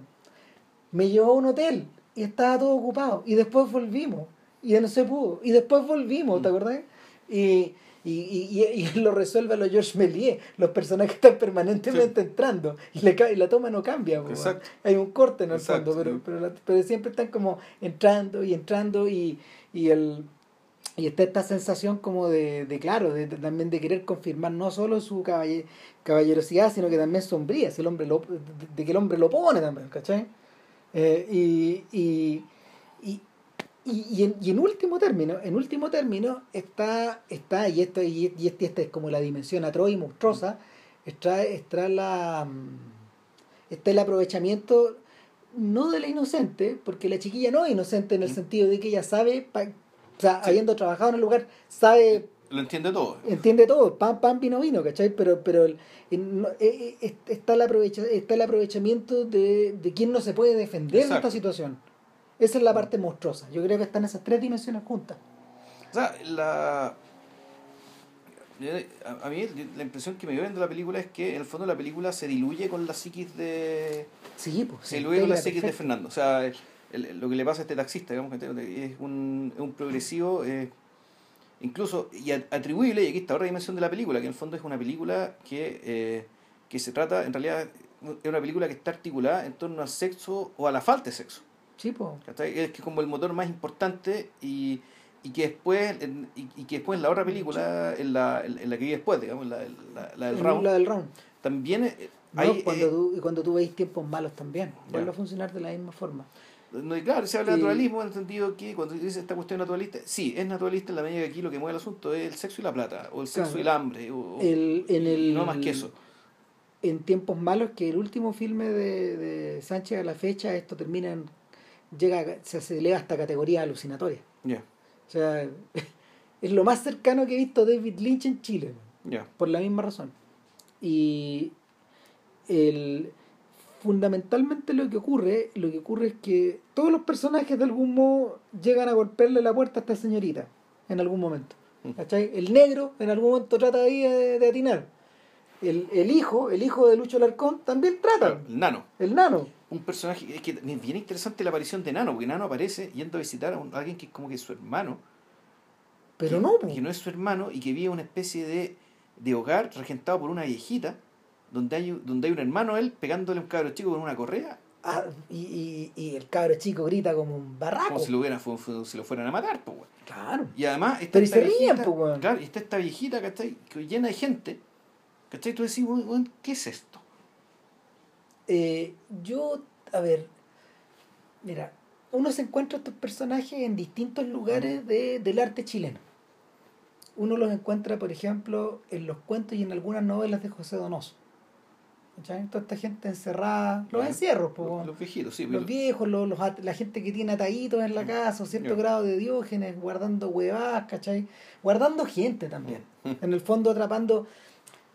Me llevó a un hotel y estaba todo ocupado. Y después volvimos. Y ya no se pudo. Y después volvimos, ¿te Mm. acordás? Y, y, y, y- lo resuelve a los George Méliès. Los personajes están permanentemente entrando. Y, le y la toma no cambia. Hay un corte en el Exacto, fondo, pero, pero, la- pero siempre están como entrando y entrando y, y el y está esta sensación como de, de claro, de, de- también de querer confirmar no solo su caballe- caballerosidad, sino que también sombría, si el hombre lo, de, que el hombre lo pone también, ¿cachai? Eh, y, y, y, y, y en, y en último término, en último término está, está y esto y, y este- esta es como la dimensión atroz y monstruosa, está, está la mm, está el aprovechamiento no de la inocente, porque la chiquilla no es inocente en el sentido de que ella sabe, pa- o sea, Sí. habiendo trabajado en el lugar, sabe Lo entiende todo. entiende todo, pan, pan, vino, vino, ¿cachai? Pero, pero el- eh, eh, está, el aprovecha, está el aprovechamiento de, de quien no se puede defender Exacto. de esta situación. Esa es la parte monstruosa. Yo creo que están esas tres dimensiones juntas. O sea, la. A, mí la impresión que me dio viendo la película es que en el fondo la película se diluye con la psiquis de. Sí, pues. Se diluye con la psiquis de perfecto. Fernando. O sea, el- lo que le pasa a este taxista, digamos, que es un, es un progresivo. eh, incluso y atribuible, y aquí está otra dimensión de la película, que en el fondo es una película que, eh, que se trata, en realidad, es una película que está articulada en torno al sexo o a la falta de sexo. Sí, po. Es que como el motor más importante y, y que después en- y, y que después en la otra película, en la, en la que vi después, digamos, la, la, la del round, La del round. también eh, No, hay... cuando eh, tú, y cuando tú veis tiempos malos también, vuelve a funcionar de la misma forma. No, y claro, se habla de naturalismo en el sentido que cuando dice esta cuestión naturalista, sí, es naturalista en la medida que aquí lo que mueve el asunto es el sexo y la plata, o el sexo Claro. y el hambre, o, El, en el, y no más que eso. En tiempos malos, que el último filme de, de Sánchez a la fecha, esto termina en. llega se, eleva hasta categoría alucinatoria. Ya, O sea, es lo más cercano que he visto David Lynch en Chile, ya. por la misma razón. Y el, fundamentalmente lo que ocurre, lo que ocurre es que todos los personajes de algún modo llegan a golpearle la puerta a esta señorita en algún momento. Mm. ¿cachai? El negro en algún momento trata ahí de, de atinar. El, el hijo, el hijo de Lucho Larcón, también trata. El nano. El nano. Un personaje, es que es bien interesante la aparición de Nano, porque Nano aparece yendo a visitar a, un- a alguien que es como que es su hermano, Pero que, no, po. que no es su hermano y que vive una especie de, de hogar regentado por una viejita, donde hay, un- donde hay un hermano él pegándole a un cabro chico con una correa, Ah, y, y, y el cabro chico grita como un barraco. como si lo, hubiera, fu- fu- si lo fueran a matar. Pues. Claro. Y además, está Pero esta se viejita, claro, y está esta viejita, ¿cachai? Que llena de gente, ¿cachai? Tú decís, ¿qué es esto? Eh, yo, a ver, mira, uno se encuentra estos personajes en distintos lugares de, del arte chileno. Uno los encuentra, por ejemplo, en los cuentos y en algunas novelas de José Donoso. ¿Cachai? Toda esta gente encerrada, los encierros, po, Los, los viejitos, sí. los pero- viejos, los, los la gente que tiene ataditos en la Mm. casa, un cierto grado de diógenes, guardando huevadas, ¿cachai? Guardando gente también. Mm. En el fondo atrapando,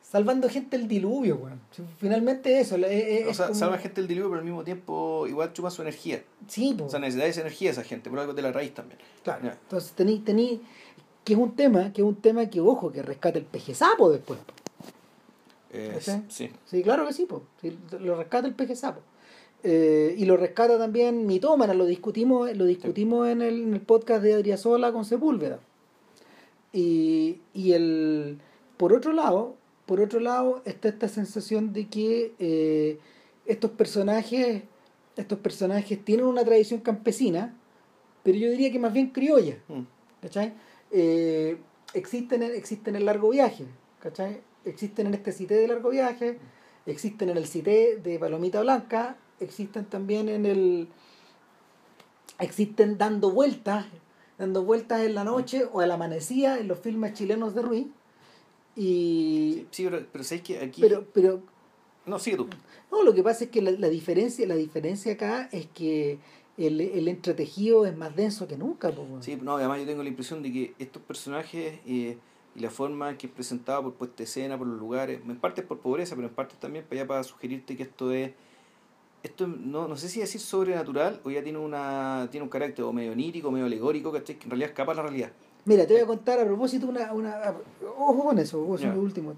salvando gente del diluvio, weón. Finalmente eso. la- es- o sea, como- salva gente del diluvio, pero al mismo tiempo igual chupa su energía. Sí, po. O sea, necesita esa energía esa gente, por algo de la raíz también. Claro. Entonces tení, tení, que es un tema, que es un tema que, ojo, que rescata el peje sapo después. po. Eh, sí. Sí, claro que sí, po. Sí, lo rescata el peje sapo. Eh, y lo rescata también Mitómana, lo discutimos, lo discutimos en, el, en el podcast de Adriasola con Sepúlveda. Y, y el por otro lado, por otro lado, está esta sensación de que eh, estos personajes, estos personajes tienen una tradición campesina, pero yo diría que más bien criolla. Mm. ¿cachai? Eh, existen, en, existen en largo viaje, ¿cachai? Existen en este cité de largo viaje, existen en el cité de Palomita Blanca, existen también en el... existen dando vueltas, dando vueltas en la noche o al amanecía en los filmes chilenos de Ruiz. Y... Sí, sí, pero, pero sabéis que aquí. Pero, pero No, sigue tú. no, lo que pasa es que la, la diferencia, la diferencia acá es que el, el entretejido es más denso que nunca. po. Sí, no, además yo tengo la impresión de que estos personajes eh, y la forma en que es presentado por puesta de escena, por los lugares, en parte por pobreza, pero en parte también para allá para sugerirte que esto es. Esto no, no sé si decir sobrenatural o ya tiene una tiene un carácter o medio onírico, medio alegórico, ¿cachai? que en realidad escapa a la realidad. Mira, te voy a contar a propósito una... una ojo con eso, ojo, es lo último.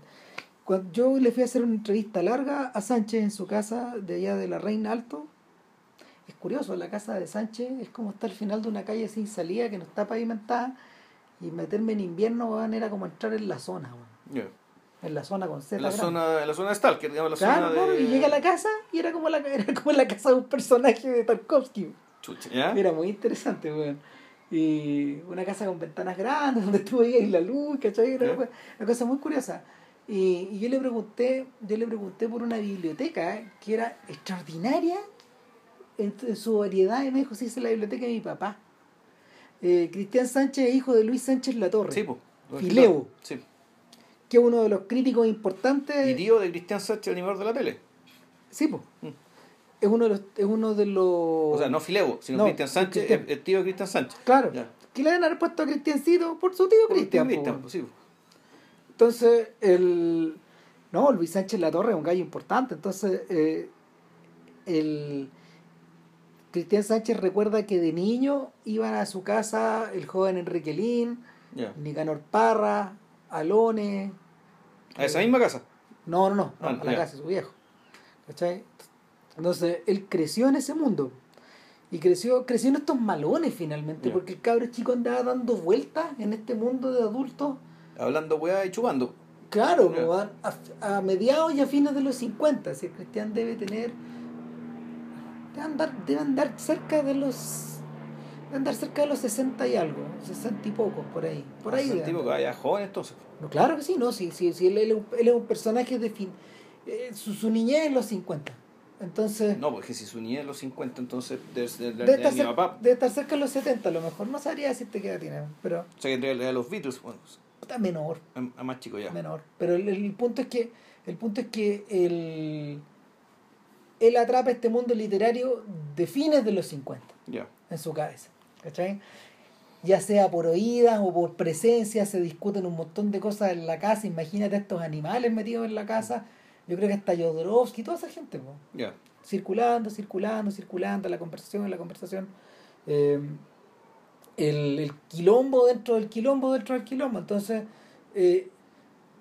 Cuando yo le fui a hacer una entrevista larga a Sánchez en su casa de allá de la Reina Alto, es curioso, la casa de Sánchez es como estar al final de una calle sin salida que no está pavimentada y meterme en invierno weón, era como entrar en la zona, weón. En la zona con Z. En la grande. zona, en la zona de Stalker, digamos, la Claro, zona claro, de. y llega a la casa y era como la, era como la casa de un personaje de Tarkovsky. Chucha, ¿ya? Era muy interesante, weón. Y una casa con ventanas grandes donde tú veías la luz, ¿cachai? Era una, cosa- una cosa muy curiosa. Y, y yo le pregunté, yo le pregunté por una biblioteca que era extraordinaria en, en su variedad y me dijo, sí, esa es la biblioteca de mi papá. Eh, Cristian Sánchez es hijo de Luis Sánchez Latorre, Sí, pues. Fileo. Sí. que es uno de los críticos importantes. Y tío de Cristian Sánchez, animador de la tele. Sí, po. Mm. Es uno de los, es uno de los. O sea, no Fileo, sino No, Cristian Sánchez, Cristian. el, tío de Cristian Sánchez. Claro. Ya. Que le deben haber puesto a Cristiancito por su tío Cristian. po, Cristian, pues, sí, pues. Entonces, el. No, Luis Sánchez La Torre es un gallo importante. Entonces, eh, el. Cristian Sánchez recuerda que de niño iban a su casa el joven Enrique Lin. Nicanor Parra, Alone. A esa misma casa. No, no, no, no, Ah, a la casa de su viejo. ¿Cachai? Entonces, él creció en ese mundo. Y creció, creció en estos malones finalmente, porque el cabro chico andaba dando vueltas en este mundo de adultos. Hablando weá y chupando. Claro, a, a- mediados y a fines de los 50. Si Cristian debe tener. Debe andar, debe andar cerca de los. Cerca de los 60 y algo, 60 y pocos, por ahí. Por ahí. Es el debe tipo que andar. vaya joven entonces. No, claro que sí, no, sí, sí, sí, él, él es un- él es un personaje de fin. eh, su, su niñez en los 50. Entonces. No, porque si su niñez en los 50, entonces ser de, Debe de estar, cer- debe estar cerca de los 70 a lo mejor. No sabría decirte qué edad tiene, pero O sea, que en realidad los Beatles, bueno, está menor, a, a más chico ya. menor. Pero el, el punto es que el punto es que el, él atrapa este mundo literario de fines de los 50 Ya. en su cabeza. ¿Cachai? Ya sea por oídas o por presencia, se discuten un montón de cosas en la casa. Imagínate estos animales metidos en la casa. Yo creo que hasta Jodorowsky, toda esa gente. Ya. circulando, circulando, circulando, la conversación, la conversación. eh, el, el quilombo dentro del quilombo dentro del quilombo. Entonces, eh,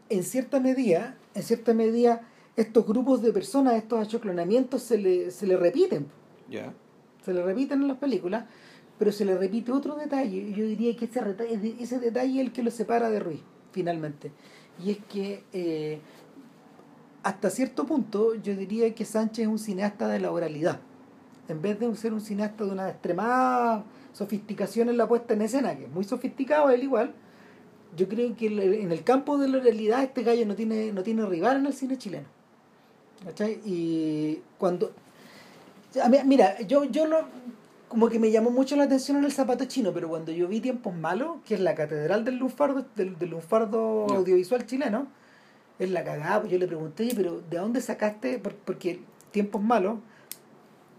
en cierta medida, en cierta medida, estos grupos de personas, estos achoclonamientos se le, se le repiten. Ya. Se le repiten en las películas, pero se le repite otro detalle. Yo diría que ese, ese detalle es el que lo separa de Ruiz, finalmente. Y es que eh, hasta cierto punto yo diría que Sánchez es un cineasta de la oralidad. En vez de ser un cineasta de una extremada sofisticación en la puesta en escena, que es muy sofisticado él igual, yo creo que en el campo de la oralidad este gallo no tiene, no tiene rival en el cine chileno. ¿Cachai? Y cuando... a mí- Mira, yo, yo lo, como que me llamó mucho la atención en el zapato chino, pero cuando yo vi Tiempos Malos, que es la catedral del lunfardo, del, del lunfardo Ya. audiovisual chileno, es la cagada, pues yo le pregunté, "Oye, pero ¿de dónde sacaste? Por- Porque Tiempos Malos,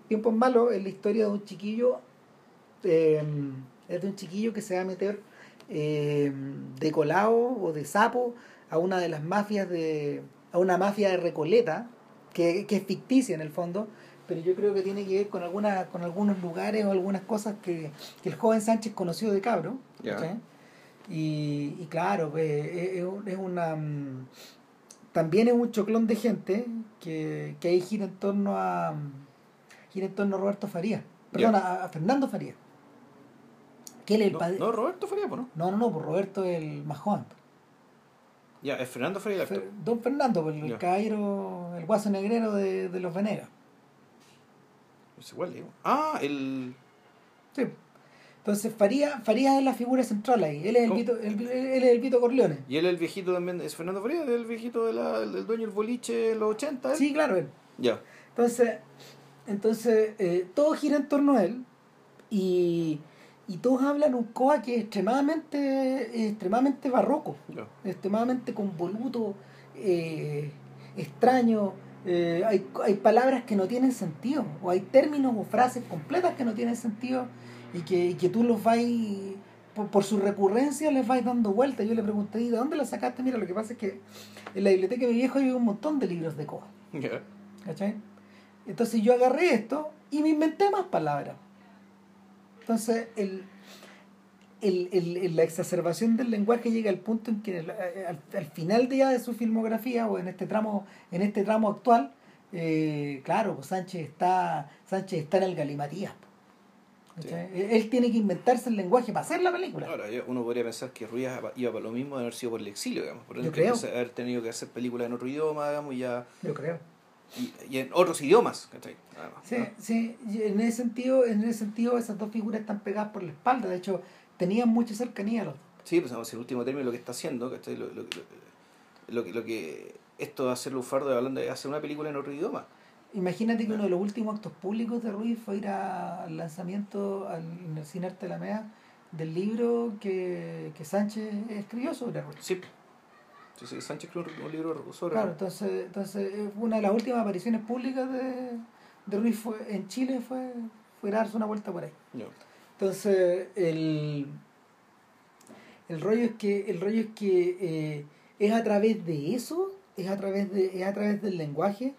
Tiempos Malos es la historia de un chiquillo, eh, es de un chiquillo que se va a meter eh, de colado o de sapo a una de las mafias de, a una mafia de Recoleta, que, que es ficticia en el fondo, pero yo creo que tiene que ver con alguna, con algunos lugares o algunas cosas que, que el joven Sánchez conoció de cabro. Y, y claro, pues, es, es un- es una mm, también es un choclón de gente que, que ahí gira en torno a mm, gira en torno a Roberto Faría, perdón, a, a Fernando Faría. Que él es el No, padre. no, Roberto Faría, ¿no? No, no, no, pues Roberto es el más joven. Ya, es Fernando Faría el actor. Don Fernando, el Ya. caballero, el guaso negrero de, de los Venegas. Es igual, digo. Ah, el. Sí. Entonces Faría, Faría es la figura central ahí. Él es el ¿Cómo? Vito, él, él es el Vito Corleone. Y él es el viejito también. ¿Es Fernando Faría? ¿El viejito de la, del dueño del boliche en los 80? él? Sí, claro, él. Ya. Entonces, entonces eh, todo gira en torno a él y, y todos hablan un coa que es extremadamente, extremadamente barroco, extremadamente convoluto, eh, extraño. eh, hay, hay palabras que no tienen sentido, o hay términos o frases completas que no tienen sentido y que, y que tú los vas, por, por su recurrencia, les vais dando vueltas. Yo le pregunté, ¿y de dónde la sacaste? Mira, lo que pasa es que en la biblioteca de mi viejo hay un montón de libros de coa. Entonces yo agarré esto y me inventé más palabras. Entonces el, el, el- el- la exacerbación del lenguaje llega al punto en que el- al, al final de ya de su filmografía o en este tramo, en este tramo actual, eh, claro, pues Sánchez está, Sánchez está en el galimatías. ¿Cachai? Él- tiene que inventarse el lenguaje para hacer la película. Ahora, uno podría pensar que Ruiz iba para lo mismo de haber sido por el exilio, digamos. Por Yo creo. que haber tenido que hacer películas en otro idioma, digamos, y, ya, Yo creo. Y, y en otros idiomas, ¿cachai? Además, Sí, ¿no? sí, y en ese sentido, en ese sentido esas dos figuras están pegadas por la espalda, de hecho, tenían mucha cercanía los Sí, pues vamos, el último término lo que está haciendo, ¿cachai? Lo, lo, lo, lo que, lo que esto de hacer Lufardo de hablando de hacer una película en otro idioma. Imagínate que uno de los últimos actos públicos de Ruiz fue ir a- al lanzamiento al, en el Cine Arte de la Mea del libro que, que Sánchez escribió sobre Ruiz. Sí. Sí, Sánchez escribió un, libro sobre Claro, entonces, entonces eh, una de las últimas apariciones públicas de, de Ruiz fue, en Chile fue, fue darse una vuelta por ahí. Entonces, el, el rollo es que, el rollo es que eh, es a través de eso, es a través de, es a través del lenguaje,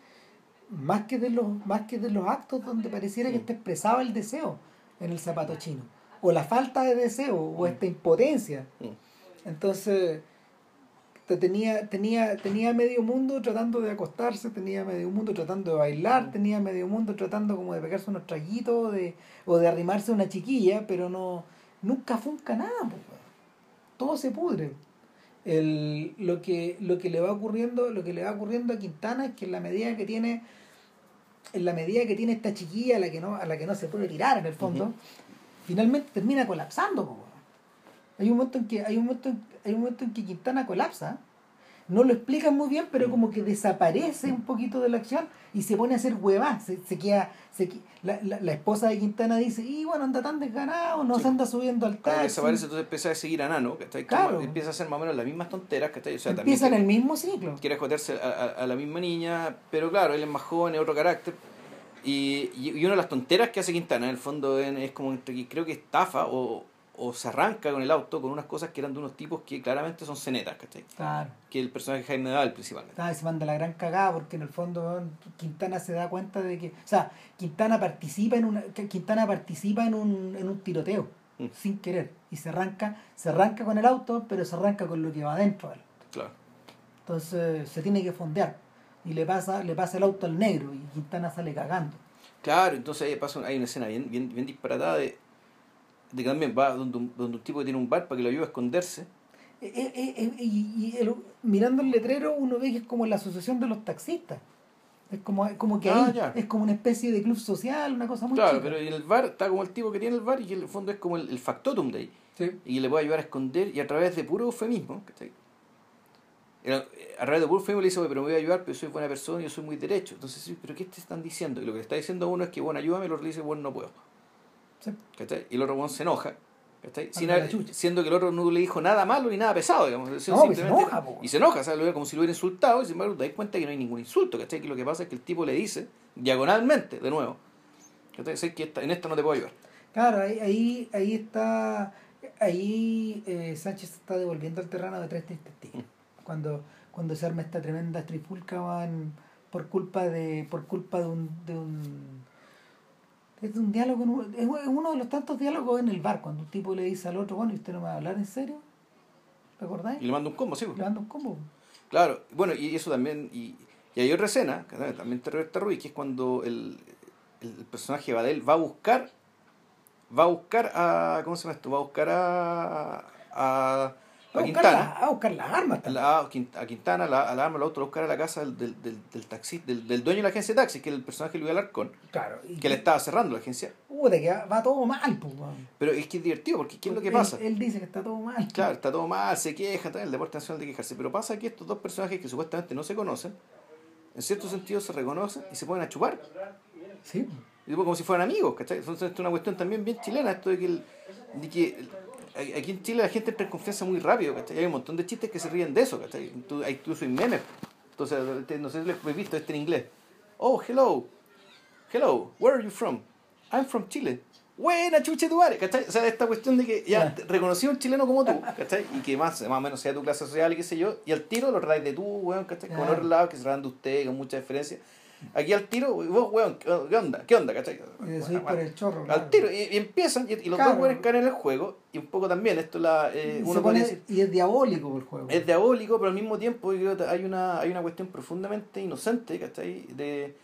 más que de los, más que de los actos donde pareciera que Mm. está expresado el deseo en el zapato chino. O la falta de deseo, o esta impotencia. Mm. Entonces, tenía, tenía, tenía medio mundo tratando de acostarse, tenía medio mundo tratando de bailar, tenía medio mundo tratando como de pegarse unos traguitos de, o de arrimarse a una chiquilla, pero no nunca funca nada, po, todo se pudre. El, lo que lo que le va ocurriendo lo que le va ocurriendo a Quintana es que en la medida que tiene en la medida que tiene esta chiquilla a la que no a la que no se puede tirar en el fondo finalmente termina colapsando po. Hay un momento en que hay un momento en, hay un momento en que Quintana colapsa no lo explican muy bien pero como que desaparece un poquito de la acción y se pone a hacer huevas se, se queda se la, la, la esposa de Quintana dice y bueno anda tan desganado no Sí. se anda subiendo al que taxi desaparece, entonces empieza a seguir a Nano, ¿cachai? Claro. Como empieza a hacer más o menos las mismas tonteras, ¿cachai? O sea, empieza en el mismo ciclo quiere joderse a, a- a la misma niña, pero claro, él es más joven, es otro carácter. Y, y, y una de las tonteras que hace Quintana, en el fondo, es como entre que creo que estafa o, o se arranca con el auto con unas cosas que eran de unos tipos que claramente son cenetas, ¿cachai? claro Que el personaje Jaime Dahl principalmente. Ah, se manda la gran cagada porque en el fondo Quintana se da cuenta de que, o sea, Quintana participa en una, Quintana participa en un, en un tiroteo Mm. sin querer y se arranca, se arranca con el auto, pero se arranca con lo que va adentro del auto. Claro. Entonces se tiene que fondear y le pasa, le pasa el auto al negro y Quintana sale cagando. Claro, entonces ahí pasa, hay una escena bien, bien, bien disparatada de, de que también va donde un, donde un tipo que tiene un bar para que lo ayude a esconderse. Eh, eh, eh, eh, y y el- mirando el letrero uno ve que es como la asociación de los taxistas. Es como, es como que Ah, ahí es como una especie de club social, una cosa muy Claro, chica. pero en el bar está como el tipo que tiene el bar y que en el fondo es como el, el factotum de ahí. Sí. y le puede ayudar a esconder y a través de puro eufemismo, ¿cachai? Eh, A través de puro eufemismo le dice, "Oye, pero me voy a ayudar, pero soy buena persona y yo soy muy derecho. Entonces, sí, ¿pero qué te están diciendo? Y lo que le está diciendo uno es que, bueno, ayúdame, y el otro le dice, bueno, no puedo. Sí. ¿Cachai? Y el otro bueno, se enoja, ¿cachai? Sin haber- siendo que el otro no le dijo nada malo ni nada pesado, digamos. No, se enoja, po. y se enoja. Lo ve como si lo hubiera insultado y sin embargo te das cuenta que no hay ningún insulto, ¿cachai? Que lo que pasa es que el tipo le dice, diagonalmente, de nuevo, ¿cachai? Sé que en esto no te puedo ayudar. Claro, ahí, ahí, ahí está, ahí eh, Sánchez está devolviendo al terreno de tres testigos. Cuando, cuando se arma esta tremenda trifulca van, por culpa de, por culpa de un, de un es de un diálogo, es uno de los tantos diálogos en el bar, cuando un tipo le dice al otro, bueno, ¿y usted no me va a hablar en serio? ¿Recordáis? Y le manda un combo, sí. Le manda un combo. Claro, bueno, y eso también, y, y hay otra escena, que también te Roberta Ruiz, que es cuando el, el personaje Badel va a buscar, va a buscar a, ¿cómo se llama esto? Va a buscar a, a, A a buscar, Quintana, la- a buscar las armas a, también. la- a Quint- a Quintana, a la, a la arma, al auto, a buscar a la casa del, del, del, del taxi, del, del dueño de la agencia de taxis, que es el personaje Luis Alarcón, Claro. y que le estaba cerrando la agencia. Puta, que va, va todo mal, pues. Pero es que es divertido, porque ¿qué es lo que pasa? Él, dice que está todo mal. Claro, está todo mal, se queja, el deporte nacional de quejarse. Pero pasa que estos dos personajes que supuestamente no se conocen, en cierto sentido se reconocen y se ponen a chupar. Sí. Y como si fueran amigos, ¿cachai? Entonces esto es una cuestión también bien chilena, esto de que, el- de que aquí en Chile la gente entra en confianza muy rápido, ¿cachai? Hay un montón de chistes que se ríen de eso, ¿cachai? Tú- Hay incluso hay memes. Entonces, no sé si lo he visto este en inglés. Oh, hello. Hello, where are you from? I'm from Chile. Buena chuche tu madre, ¿cachai? O sea, esta cuestión de que ya Ya. reconocí a un chileno como tú, ¿cachai? Y que más, más o menos sea tu clase social y qué sé yo, y al tiro lo traes de tú, weón, ¿cachai? Con Ya. otro lado que se de usted, con mucha diferencia. Aquí al tiro, vos, weón, ¿qué onda? ¿Qué onda, cachai? Subir Bueno, por bueno, el chorro. al claro. tiro, y, y empiezan, y, y los Claro. dos weones caen en el juego, y un poco también, esto la, eh, uno pone- decir, y es diabólico el juego. es diabólico, pero al mismo tiempo hay una, hay una cuestión profundamente inocente, ¿cachai? De,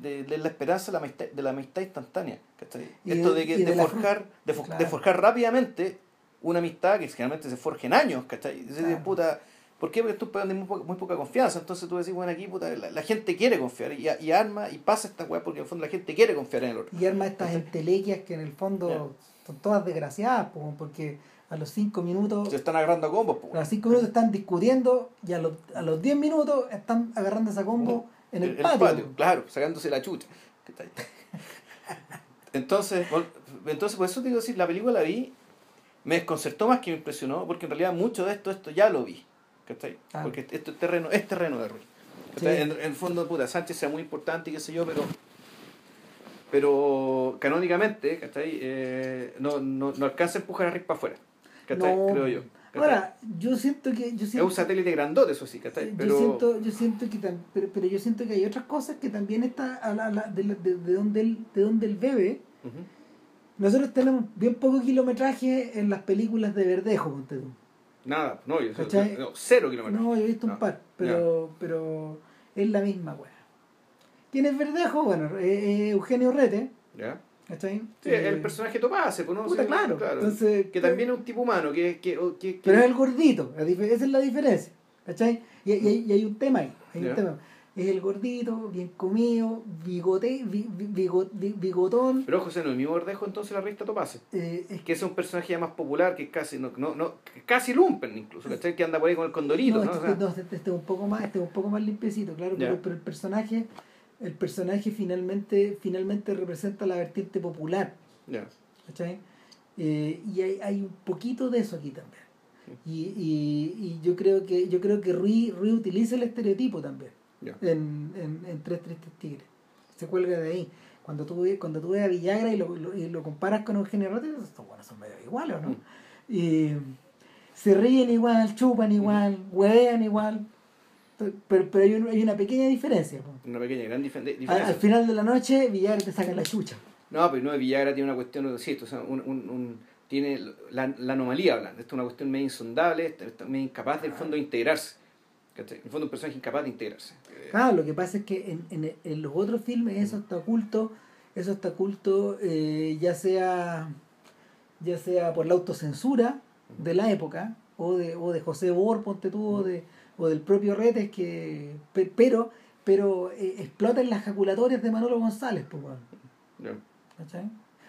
de, de la esperanza de la amistad, de la amistad instantánea, ¿cachai? Y Esto de- que, de, forjar, de, forjar rápidamente una amistad que generalmente se forja en años, ¿cachai? Claro. puta, ¿Por qué? Porque tú de muy poca, muy poca confianza. Entonces tú decís, bueno, aquí puta, la, la gente quiere confiar y, y arma y pasa esta weá porque en el fondo la gente quiere confiar en el otro. Y arma estas entelequias que en el fondo son todas desgraciadas, po, porque a los cinco minutos, Se están agarrando a combos, a los cinco minutos están discutiendo y a los, a los diez minutos están agarrando esa combo en el, patio. claro, sacándose la chucha. Entonces, entonces, por eso te digo decir, la película la vi, me desconcertó más que me impresionó, porque en realidad mucho de esto, esto ya lo vi. ¿Cachai? Ah. Porque esto es terreno, es terreno de Ruiz. Sí. En, el fondo, puta, Sánchez sea muy importante y qué sé yo, pero pero canónicamente, ¿cachai? Eh, no, no, no alcanza a empujar a Rick para afuera. ¿cachai? No. Creo yo. ¿cachai? Ahora, yo siento que yo es siento, un satélite grandote, eso sí, ¿cachai? yo Pero, siento, yo siento que tam- pero, pero yo siento que hay otras cosas que también está a la- a la- de, de, de donde él, de donde él bebe. Nosotros tenemos bien poco kilometraje en las películas de Verdejo, ponte tú. Nada, no, yo no, cero kilómetros. No, yo he visto No, un par, pero, pero es la misma weá. ¿Quién es Verdejo? Bueno, eh, eh, Eugenio Rete, ¿Ya? ¿cachai? Sí, Eh, el personaje Topace, pues no puta, Sí, claro. Entonces, que también es un tipo humano, que, que, que, que- Pero es el gordito, esa es la diferencia, ¿cachai? Y, y hay- y hay un tema ahí, hay un tema. Es el gordito, bien comido, bigote, bi- bi- bigo- bi- bigotón. Pero José, no es mi Verdejo entonces la revista Topace. eh, es Que es un personaje ya más popular, que es casi, no, no, no, casi lumpen incluso, ¿cachai? Que anda por ahí con el condorito, no, ¿no? este, O sea, no, este- este es un poco más, este es un poco más limpiecito, claro, pero, pero el personaje, el personaje finalmente, finalmente representa la vertiente popular, ya. ¿cachai? Eh, y hay, hay un poquito de eso aquí también. Y, y, y yo creo que, yo creo que Rui, Rui utiliza el estereotipo también En, en, en Tres Tristes Tigres. Se cuelga de ahí. Cuando tú, cuando tú ves a Villagra y lo, lo- y lo comparas con Eugenio Rote, estos buenos son medio iguales, ¿o ¿no? Mm. Y se ríen igual, chupan igual, huevean igual. Pero, pero hay, un- hay una pequeña diferencia. po. Una pequeña, gran diferencia. al final de la noche, Villagra te saca la chucha. No, pero no, Villagra tiene una cuestión, sí, esto, o sea, un, un, un- tiene la, la anomalía hablando, esto es una cuestión medio insondable, está- está medio incapaz del fondo de integrarse. En el fondo un personaje incapaz de integrarse. Claro, lo que pasa es que en, en, en los otros filmes eso está oculto, eso está oculto eh, ya sea ya sea por la autocensura de la época o de, o de José Bor, ponte tú, o, de, o del propio Retes, que pe- pero pero eh, explotan las jaculatorias de Manolo González, pues, ya. ¿cachai?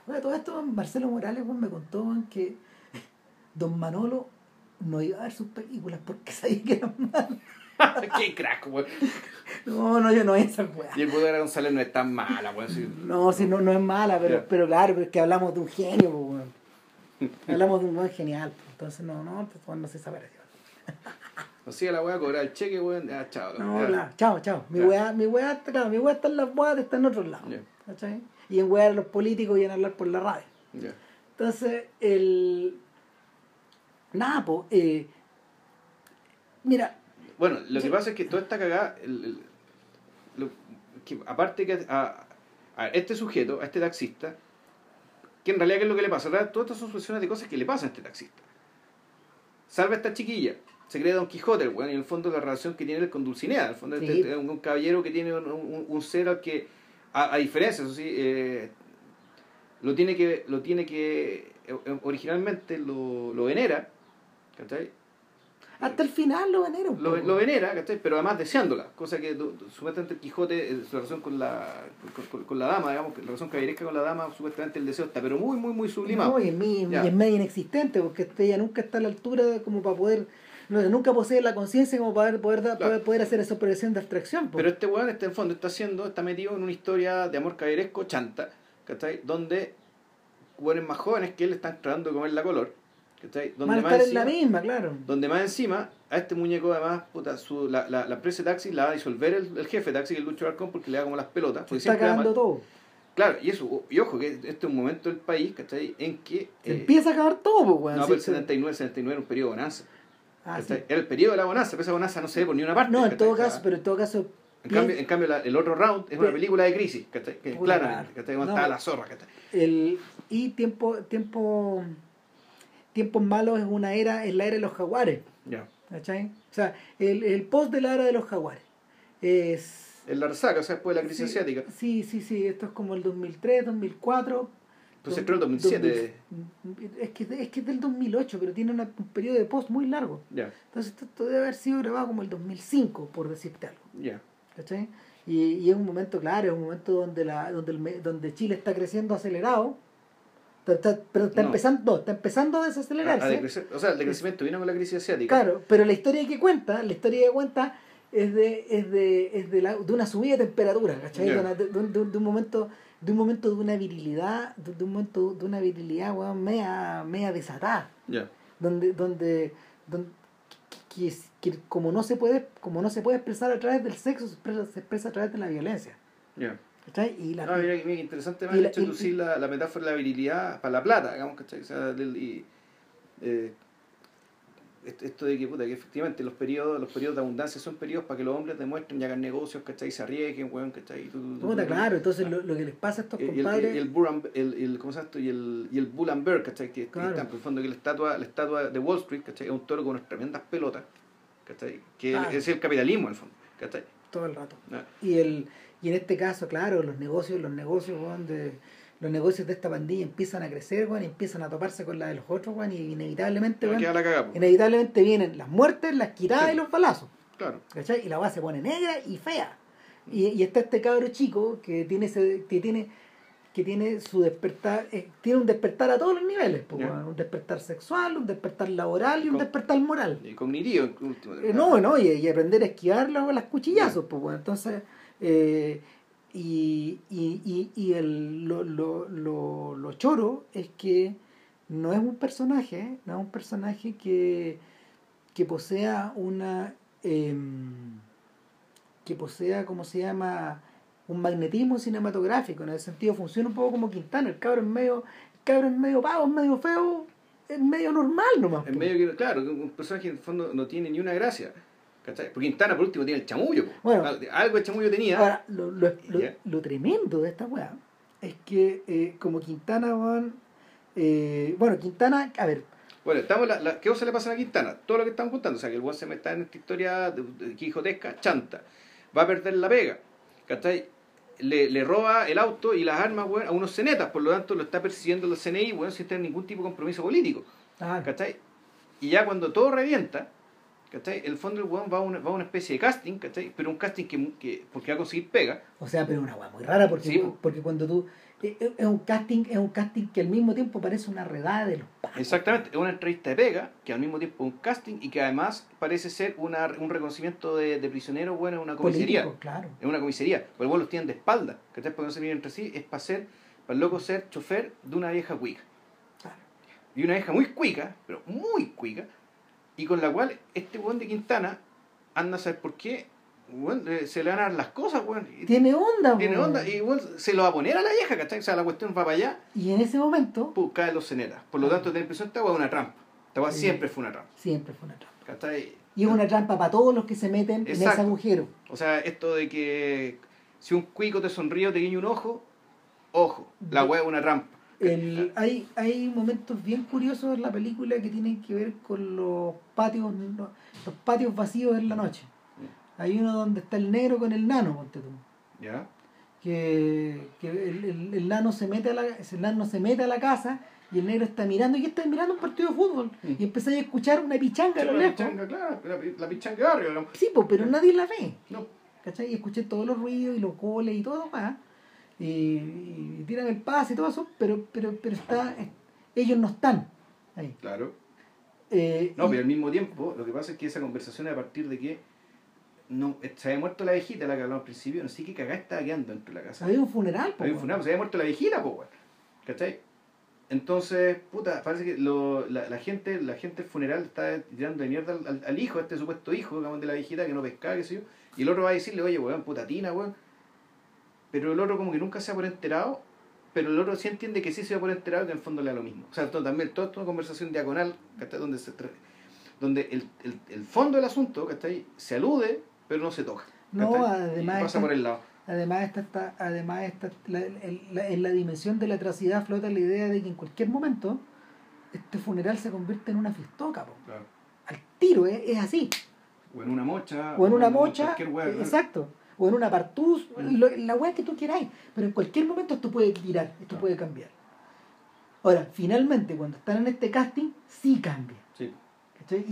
Oye, todo esto Marcelo Morales weón, me contó que Don Manolo no iba a ver sus películas porque sabía que eran malas. Qué crack, weón. No, no, yo no esa weá. Y el Budara González no es tan mala, weón. sí. No, sí, no, no es mala, pero, claro, pero es que hablamos de un genio, pues, weón. Hablamos de un buen genial, pues, entonces no, no, pues, weón, no se desapareció. Así que la voy a cobrar el cheque, weón. Ya, chao. No, claro, chao, chao. Mi weá, mi weá, está- claro, mi weá está en las weas, está en otros lados. ¿Cachai? Y en weá a los políticos y en hablar por la radio. Entonces, el. Nada, pues, eh, mira, Bueno, lo que pasa es que toda esta cagada, el- el- lo- que aparte que a, a este sujeto, a este taxista, que en realidad qué es lo que le pasa, todas estas son soluciones de cosas que le pasan a este taxista. Salva a esta chiquilla, se cree Don Quijote, el weón, y en el fondo la relación que tiene él con Dulcinea, en el fondo Sí. este- este es un, un caballero que tiene un, un- un ser al que, a, a diferencia, eso sí, eh, lo tiene que, lo tiene que, eh, originalmente lo, lo venera, ¿cachai? Hasta el final lo venero. lo, lo venera, ¿cachai? Pero además deseándola, cosa que supuestamente el Quijote, eh, su relación con la, con, con- con la dama, digamos, la relación caballeresca con la dama, supuestamente el deseo está, pero muy, muy, muy sublimado. No, y es, muy- y es medio inexistente, porque este ella nunca está a la altura de- como para poder, no, nunca posee la conciencia como para poder, da- Claro. poder, poder hacer esa operación de abstracción. Pero este weón, este, en fondo, está haciendo, está metido en una historia de amor caballeresco chanta, ¿cachai? Donde weones más jóvenes que él están tratando de comer la color, ¿cachai? Van Donde más, estar en la misma, claro. donde más encima, a este muñeco además, puta, su, la, la, la empresa de taxi la va a disolver el, el jefe de taxi, que es Lucho Arcón, porque le da como las pelotas. Se está mal- todo. Claro, y eso, y ojo, que este es un momento del país, ¿cachai? En que... Se eh, empieza a acabar todo, pues, weón. no, pero el sí. 79, el 79 era un periodo de bonanza. Ah, sí. Era el periodo de la bonanza, pero esa bonanza no se ve por ni una parte. No, en todo caso, pero en todo caso. En cambio, en cambio la- el otro round es una película de crisis, ¿cachai? Que claramente, ¿cachai? Cuando no. la zorra, ¿cachai? el, y tiempo, tiempo, tiempos malos es una era, es la era de los jaguares, Ya. ¿cachai? O sea, el, el post de la era de los jaguares. Es. En la resaca, o sea, después de la crisis sí, asiática. Sí, sí, sí, esto es como el 2003, 2004. Pues creó el 2007. 2000, es, que, es que es del 2008, pero tiene una- un periodo de post muy largo. Ya, Entonces esto, esto debe haber sido grabado como el 2005, por decirte algo. ya. ¿cachai? Y, y es un momento, claro, es un momento donde, la, donde, el donde Chile está creciendo acelerado. Está- pero está No. empezando, está empezando a A- a desacelerarse. decrecer- o sea, el decrecimiento vino con la crisis asiática. Claro, pero la historia que cuenta, la historia que cuenta es de, es de, es de, la, de una subida de temperatura, ¿cachai? Ya. De, de- de un- momento, de un momento de una virilidad, de, un momento de una virilidad, weón, media, media desatada. Donde, donde, donde que, que- como no se puede, como no se puede expresar a través del sexo, se expresa, se expresa a través de la violencia. Ya. ¿Cachai? Y la, Ah, mira, mira qué interesante y la- hecho y- introducir la, la metáfora de la virilidad para la plata, digamos, ¿cachai? O sea, del- y, eh, esto de que, puta, que efectivamente los periodos, los periodos de abundancia son periodos para que los hombres demuestren y hagan negocios, ¿cachai? Se arriesguen, weón, ¿cachai? Y tú- tú- Puta, tú- claro, entonces lo, lo que les pasa a estos y el, y el, compadres. y el, el, el- ¿cómo se? Y el, y el Bull and Bear, ¿cachai? Que, Claro. está, en que la estatua, la estatua de Wall Street, ¿cachai? Es un toro con unas tremendas pelotas, ¿cachai? Que Claro. es el capitalismo, en el fondo, ¿cachai? todo el rato. Ah, Y el y en este caso, claro, los negocios, los negocios, weón, de los negocios de esta pandilla empiezan a crecer, weón, y empiezan a toparse con la de los otros, weón, y inevitablemente, weón, la cagada, po. inevitablemente vienen las muertes, las quitadas Sí. y los balazos. Claro. ¿cachai? Y la base se pone negra y fea. Y, y está este cabro chico que tiene ese, que tiene que tiene su despertar, eh, tiene un despertar a todos los niveles, pues, weón, un despertar sexual, un despertar laboral y un Con- despertar moral. Y cognitivo, último. Eh, no, no, y, y aprender a esquivar los, las cuchillazos, pues bueno, entonces, eh, y, y, y, y el, lo, lo, lo, lo choro es que no es un personaje, no es un personaje que, que posea una, em, que posea, ¿cómo se llama? Un magnetismo cinematográfico, en el sentido funciona un poco como Quintana, el cabro es medio, el cabro es medio pavo, es medio feo, es medio normal nomás. Po. medio que, claro, un personaje en el fondo no tiene ni una gracia. ¿Cachai? Porque Quintana por último tiene el chamullo. po. Bueno. Al- algo de chamullo tenía. Ahora, lo, lo, lo, tremendo de esta weá es que eh, como Quintana van eh, bueno, Quintana, a ver, Bueno, estamos la, la- ¿qué cosa le pasa a Quintana? Todo lo que estamos contando. O sea, que el buen se mete en esta historia quijotesca, chanta. Va a perder la pega. ¿Cachai? Le, le roba el auto y las armas weón, a unos cenetas. Por lo tanto, lo está persiguiendo el CNI bueno, sin tener ningún tipo de compromiso político. ah, ¿Cachai? Y ya cuando todo revienta, ¿cachai? El fondo el weón va a una, va a una especie de casting, ¿cachai? Pero un casting que, que porque va a conseguir pega. o sea, pero una weá muy rara porque, Sí, porque cuando tú eh, eh, es un casting, es un casting que al mismo tiempo parece una redada de los pacos. Exactamente, es una entrevista de pega, que al mismo tiempo es un casting y que además parece ser una, un reconocimiento de, de prisioneros, bueno, en una comisaría. Político, claro. Es una comisaría, pero igual los tienen de espalda, que Porque no se miran entre sí, es para ser, para el loco ser chofer de una vieja cuica. claro. Y una vieja muy cuica, pero muy cuica, y con la cual este weón de Quintana anda a saber por qué, weón, eh, se le van a dar las cosas, weón. Tiene onda, Tiene weón. onda, y weón, se lo va a poner a la vieja, ¿cachai? O sea, la cuestión va para allá, Y en ese momento pum, caen los cenetas. Por lo tanto, te da la impresión esta weá es una trampa. Esta Sí. siempre fue una trampa, siempre fue una trampa. ¿cachai? Y es una trampa para todos los que se meten en ese agujero. O sea, esto de que si un cuico te sonríe o te guiña un ojo, ojo, la weá es una trampa. El, hay, hay momentos bien curiosos en la película que tienen que ver con los patios los patios vacíos en la noche. Hay uno donde está el negro con el nano, ponte tú. ¿Ya? Que, que el, el- el nano se mete a la, el nano se mete a la casa y el negro está mirando y está mirando un partido de fútbol. Mm. Y empezáis a escuchar una pichanga lo la lejos. pichanga, claro, la, la pichanga de barrio. Sí, po, pero nadie la ve. No, ¿Cachai? Y escuché todos los ruidos y los goles y todo más. Y, y tiran el pase y todo eso, pero, pero, pero está, ellos no están ahí. claro. Eh, No, y- pero al mismo tiempo, lo que pasa es que esa conversación es a partir de que no, se había muerto la viejita, la que hablamos al principio, no sé qué cagada estaba quedando dentro de la casa. había un funeral, po, Había un funeral, se había muerto la viejita, pues, weón. ¿Cachai? Entonces, puta, parece que lo, la, la gente la gente del funeral está tirando de mierda al, al- al hijo, a este supuesto hijo, digamos, de la viejita que no pescaba, qué sé yo. Y el otro va a decirle, oye, weón, putatina, weón. Pero el otro como que nunca se ha por enterado, pero el otro sí entiende que sí se va por enterado, que en el fondo le da lo mismo. O sea, esto también, toda esta conversación diagonal, ¿cachai? Donde, se, donde el, el, el fondo del asunto, ¿cachai? Se alude, pero no se toca. No, además Y pasa está- por el lado. Además, esta, está, además esta, la- el- la- en la dimensión de la atrocidad flota la idea de que en cualquier momento este funeral se convierte en una fiestoca. po. Claro. Al tiro, es, es así. O en una mocha. O en una mocha, eh, ¿no? exacto. O en una partuz, lo- la weá que tú quieras. Pero en cualquier momento esto puede virar, esto puede cambiar. Ahora, finalmente, cuando están en este casting, sí cambia.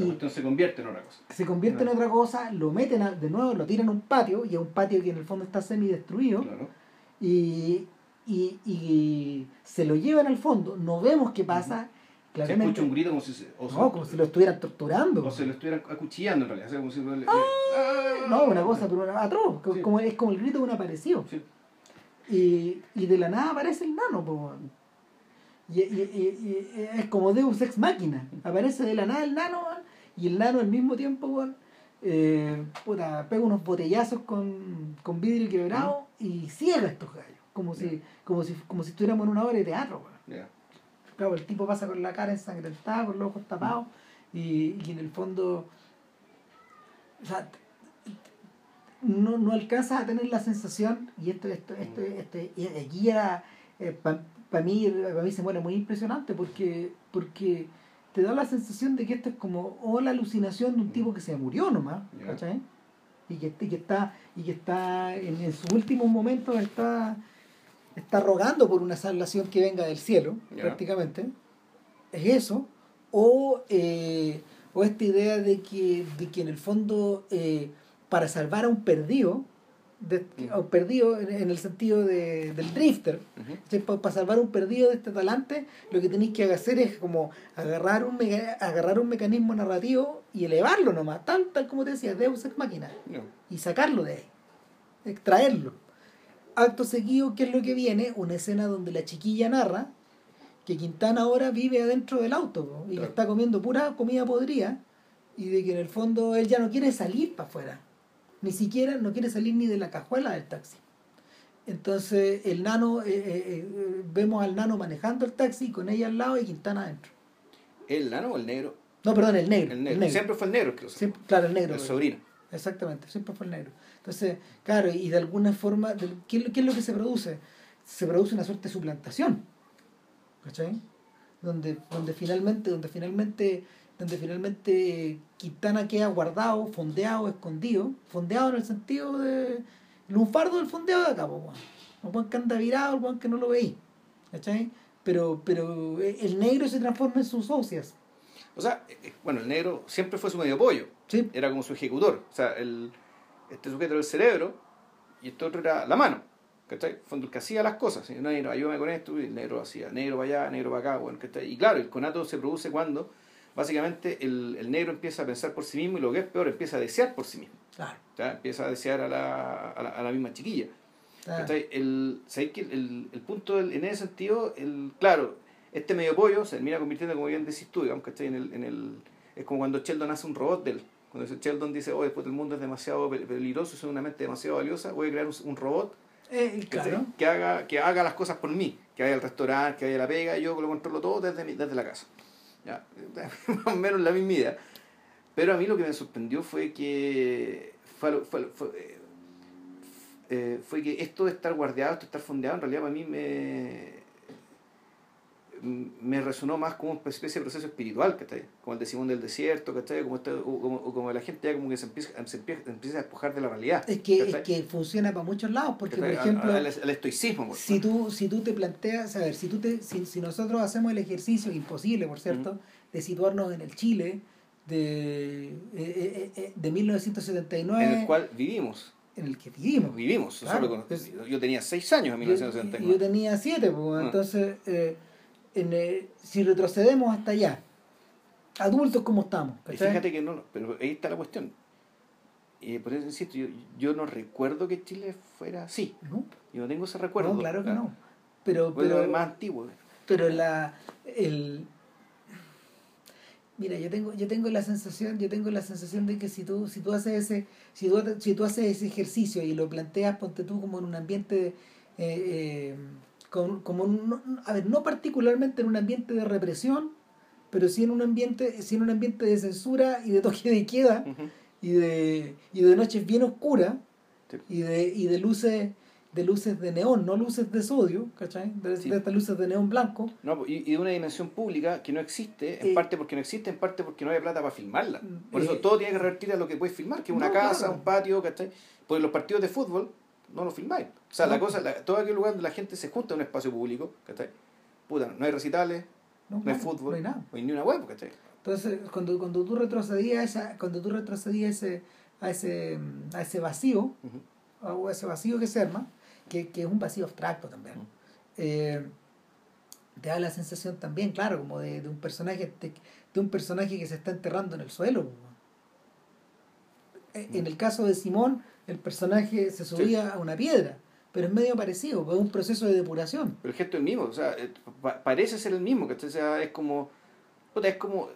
Cuestión se convierte en otra cosa. se convierte en otra cosa, lo meten a- de nuevo, lo tiran a un patio, y a un patio que en el fondo está semi-destruido. Claro. y, y, y se lo llevan al fondo. No vemos qué pasa. Se escucha Claramente. un grito como si, se, o no, se- como si lo estuvieran torturando. o se lo estuvieran acuchillando en realidad. O sea, como si le- le- No, una cosa pero una- atroz. Sí. Como, es como el grito de un aparecido. Sí. Y, y de la nada aparece el nano. po, y, y- y- es como Deus Ex Máquina. Aparece de la nada el nano y el nano al mismo tiempo weón, eh, puta, pega unos botellazos con, con vidrio quebrado y ciega estos gallos. Como si, como si, como si estuviéramos en una obra de teatro. Claro, el tipo pasa con la cara ensangrentada, con los ojos tapados, Y, y en el fondo, o sea, no, no alcanzas a tener la sensación, y esto, esto, esto, este, y aquí era, eh, para mí, para mí se muere muy impresionante porque, porque te da la sensación de que esto es como o la alucinación de un tipo que se murió nomás, ¿cachai? Y que, y que está, y que está en, en sus últimos momentos está, está rogando por una salvación que venga del cielo, prácticamente. Es eso. O, eh, o esta idea de que, de que en el fondo eh, para salvar a un perdido, de, mm. perdido en, el sentido de, del drifter, para, salvar un perdido de este talante, lo que tenéis que hacer es como agarrar un, agarrar un mecanismo narrativo y elevarlo nomás, tal, tal como te decía, Deus Ex Máquina, y sacarlo de ahí, extraerlo. Acto seguido, ¿qué es lo que viene? Una escena donde la chiquilla narra que Quintana ahora vive adentro del auto y le está comiendo pura comida podrida y de que en el fondo él ya no quiere salir para afuera ni siquiera no quiere salir ni de la cajuela del taxi. Entonces el nano, eh, eh, eh, vemos al nano manejando el taxi con ella al lado y Quintana adentro. ¿El nano o el negro? No, perdón, el negro. El negro. Siempre fue el negro, claro, el negro. El sobrino. Exactamente, siempre fue el negro. Entonces, claro, y de alguna forma, ¿qué, ¿qué, es lo que se produce? Se produce una suerte de suplantación. ¿Cachai? Donde, donde finalmente, donde finalmente donde finalmente Quintana queda guardado, fondeado, escondido, fondeado en el sentido de lunfardo del fondeado de acá, pues, el buen que anda virado, el buen que no lo veí, ¿cachai? Pero, pero el negro se transforma en sus socias. O sea, eh, eh, bueno, el negro siempre fue su medio pollo, sí. era como su ejecutor, o sea, el, este sujeto era el cerebro y este otro era la mano. ¿cachai? Fondo el que hacía las cosas, ¿sí? negro, ayúdame con esto, y el negro hacía negro para allá, negro para acá, bueno, ¿cachai? Y claro, el conato se produce cuando básicamente el, el, negro empieza a pensar por sí mismo y lo que es peor, empieza a desear por sí mismo. Claro. Empieza a desear a la, a la, misma chiquilla. El, que el, el, punto en ese sentido, el, claro, este medio pollo se termina convirtiendo, como bien decís tú, digamos, En el, en el, es como cuando Sheldon hace un robot de él. Cuando Sheldon dice, oh, después el mundo es demasiado peligroso, es una mente demasiado valiosa, voy a crear un, robot eh, que, haga, que haga las cosas por mí, que vaya al restaurante, que vaya a la pega, y yo lo controlo todo desde, desde la casa. Ya, más o menos la misma idea. Pero a mí lo que me sorprendió fue que fue, fue, fue, eh, fue que esto de estar guardeado, esto de estar fondeado, en realidad para mí me, me resonó más como una especie de proceso espiritual, Como el de Simón del Desierto, Como, este, como, como la gente ya como que se empieza, se empieza, a despojar de la realidad. Es que, es que funciona para muchos lados, porque por ejemplo... El, estoicismo. si, tú, si tú te planteas, a ver, si, tú te, si, si nosotros hacemos el ejercicio, imposible por cierto, de situarnos en el Chile de, eh, eh, eh, de 1979... En el cual vivimos en el que vivimos. Vivimos. yo tenía seis años en 1979. Yo, yo tenía siete, pues, entonces en, si retrocedemos hasta allá, adultos como estamos. Fíjate que no, pero ahí está la cuestión. Y por eso insisto, yo, yo no recuerdo que Chile fuera así. No. Yo no tengo ese recuerdo. No, claro que no. Pero, pero, es más antiguo. Pero la el mira, yo tengo yo tengo la sensación, yo tengo la sensación de que si tú si tú haces ese si tú, si tú haces ese ejercicio y lo planteas ponte tú como en un ambiente eh, eh, como no, a ver, no particularmente en un ambiente de represión, pero sí en un ambiente, sí en un ambiente de censura y de toque de queda y de y de noches bien oscuras y de y de luces de luces de neón, no luces de sodio, ¿cachai? De, estas luces de neón blanco. No, y, y, de una dimensión pública que no existe, en eh, parte porque no existe, en parte porque no hay plata para filmarla. Por eso eh, todo tiene que revertir a lo que puedes filmar, que es una casa, un patio, ¿cachai? Porque los partidos de fútbol no lo filmáis. O sea, la cosa, todo aquel lugar donde la gente se junta en un espacio público, ¿cachai? Puta, no hay recitales, no, hay fútbol, no hay, nada. no hay ni una web, ¿cachai? Entonces, cuando, cuando tú retrocedías cuando tú retrocedías ese, a ese, a ese vacío, a ese vacío que se arma, que, que es un vacío abstracto también, eh, te da la sensación también, claro, como de, de un personaje de, de, un personaje que se está enterrando en el suelo. En el caso de Simón, el personaje se subía a una piedra, pero es medio parecido, es un proceso de depuración. Pero el gesto es el mismo, o sea, eh, parece ser el mismo, que sea, es como, es como,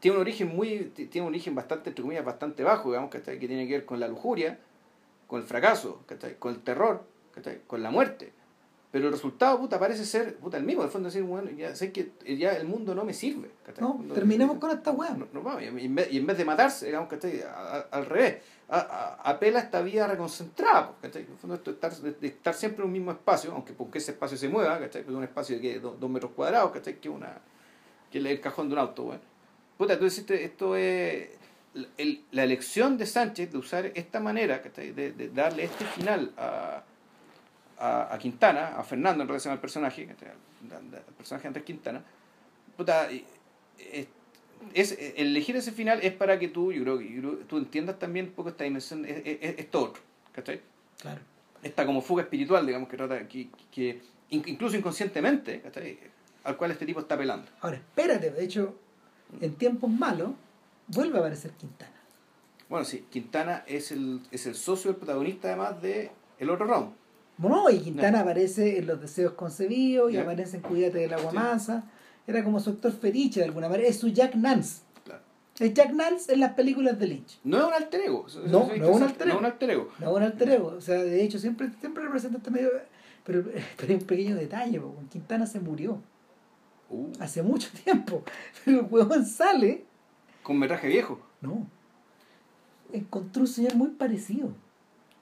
tiene un origen muy, tiene un origen bastante, entre comillas, bastante bajo, digamos, que tiene que ver con la lujuria, con el fracaso, con el terror, con la muerte. Pero el resultado, puta, parece ser, puta, el mismo, de fondo decir, bueno, ya sé que ya el mundo no me sirve. ¿cachai? No, El terminemos con esta weá. no, no, y, en vez, y en vez de matarse, digamos, ¿cachai? A- a- al revés, a- apela a esta vida reconcentrada, pues, ¿cachai? En el fondo esto de estar, de, estar siempre en un mismo espacio, aunque porque ese espacio se mueva, ¿cachai? Pues un espacio de ¿qué? Do- dos metros cuadrados, ¿cachai? Que, una, que el cajón de un auto, bueno. Puta, tú deciste, esto es el- el- la elección de Sánchez de usar esta manera, ¿cachai? De, de darle este final a, a, a Quintana, a Fernando en relación al personaje, al, personaje Andrés Quintana, puta, es, el elegir ese final es para que tú, yo creo, que- tú entiendas también un poco esta dimensión, es, es- esto otro, ¿cachai? Claro. Esta como fuga espiritual, digamos, que trata, que, que in- incluso inconscientemente, ¿cachai? Al cual este tipo está apelando. Ahora, espérate, de hecho, en tiempos malos, vuelve a aparecer Quintana. Bueno, sí, Quintana es el, es el socio del protagonista además de El Otro Round. No, y Quintana aparece en Los Deseos Concebidos y aparece en Cuídate del Agua Sí. Mansa. Era como su actor fetiche de alguna manera. Es su Jack Nance. Claro. Es Jack Nance en las películas de Lynch. No es un alter ego. No, no es un alter ego. No es un alter ego. No un alter ego. O sea, de hecho, siempre, siempre representa este medio. Pero, pero hay un pequeño detalle, porque Quintana se murió Uh, hace mucho tiempo. Pero el huevón sale. con metraje viejo. No. Encontró un señor muy parecido.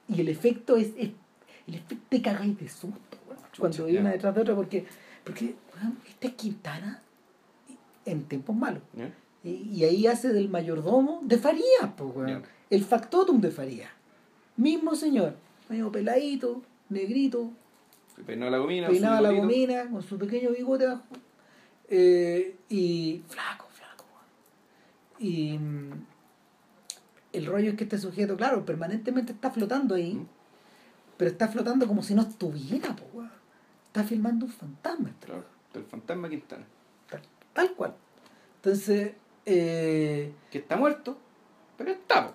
Y el efecto es. es- el te cagáis de susto, weón, Cuando ya. una detrás de otra, porque. Porque, weón, esta es Quintana en tiempos malos. Y, y ahí hace del mayordomo de Farías, pues. Ya. El factotum de Farías. Mismo señor. Medio peladito, negrito, Se Peinaba la gomina. peinaba la gomina con su pequeño bigote abajo. Eh, y flaco, flaco. Y mm, el rollo es que este sujeto, claro, permanentemente está flotando ahí, Mm. Pero está flotando como si no estuviera, po. Está filmando un fantasma, Claro, del fantasma Quintana. tal, tal cual. Entonces, eh, Que está muerto, pero está, po.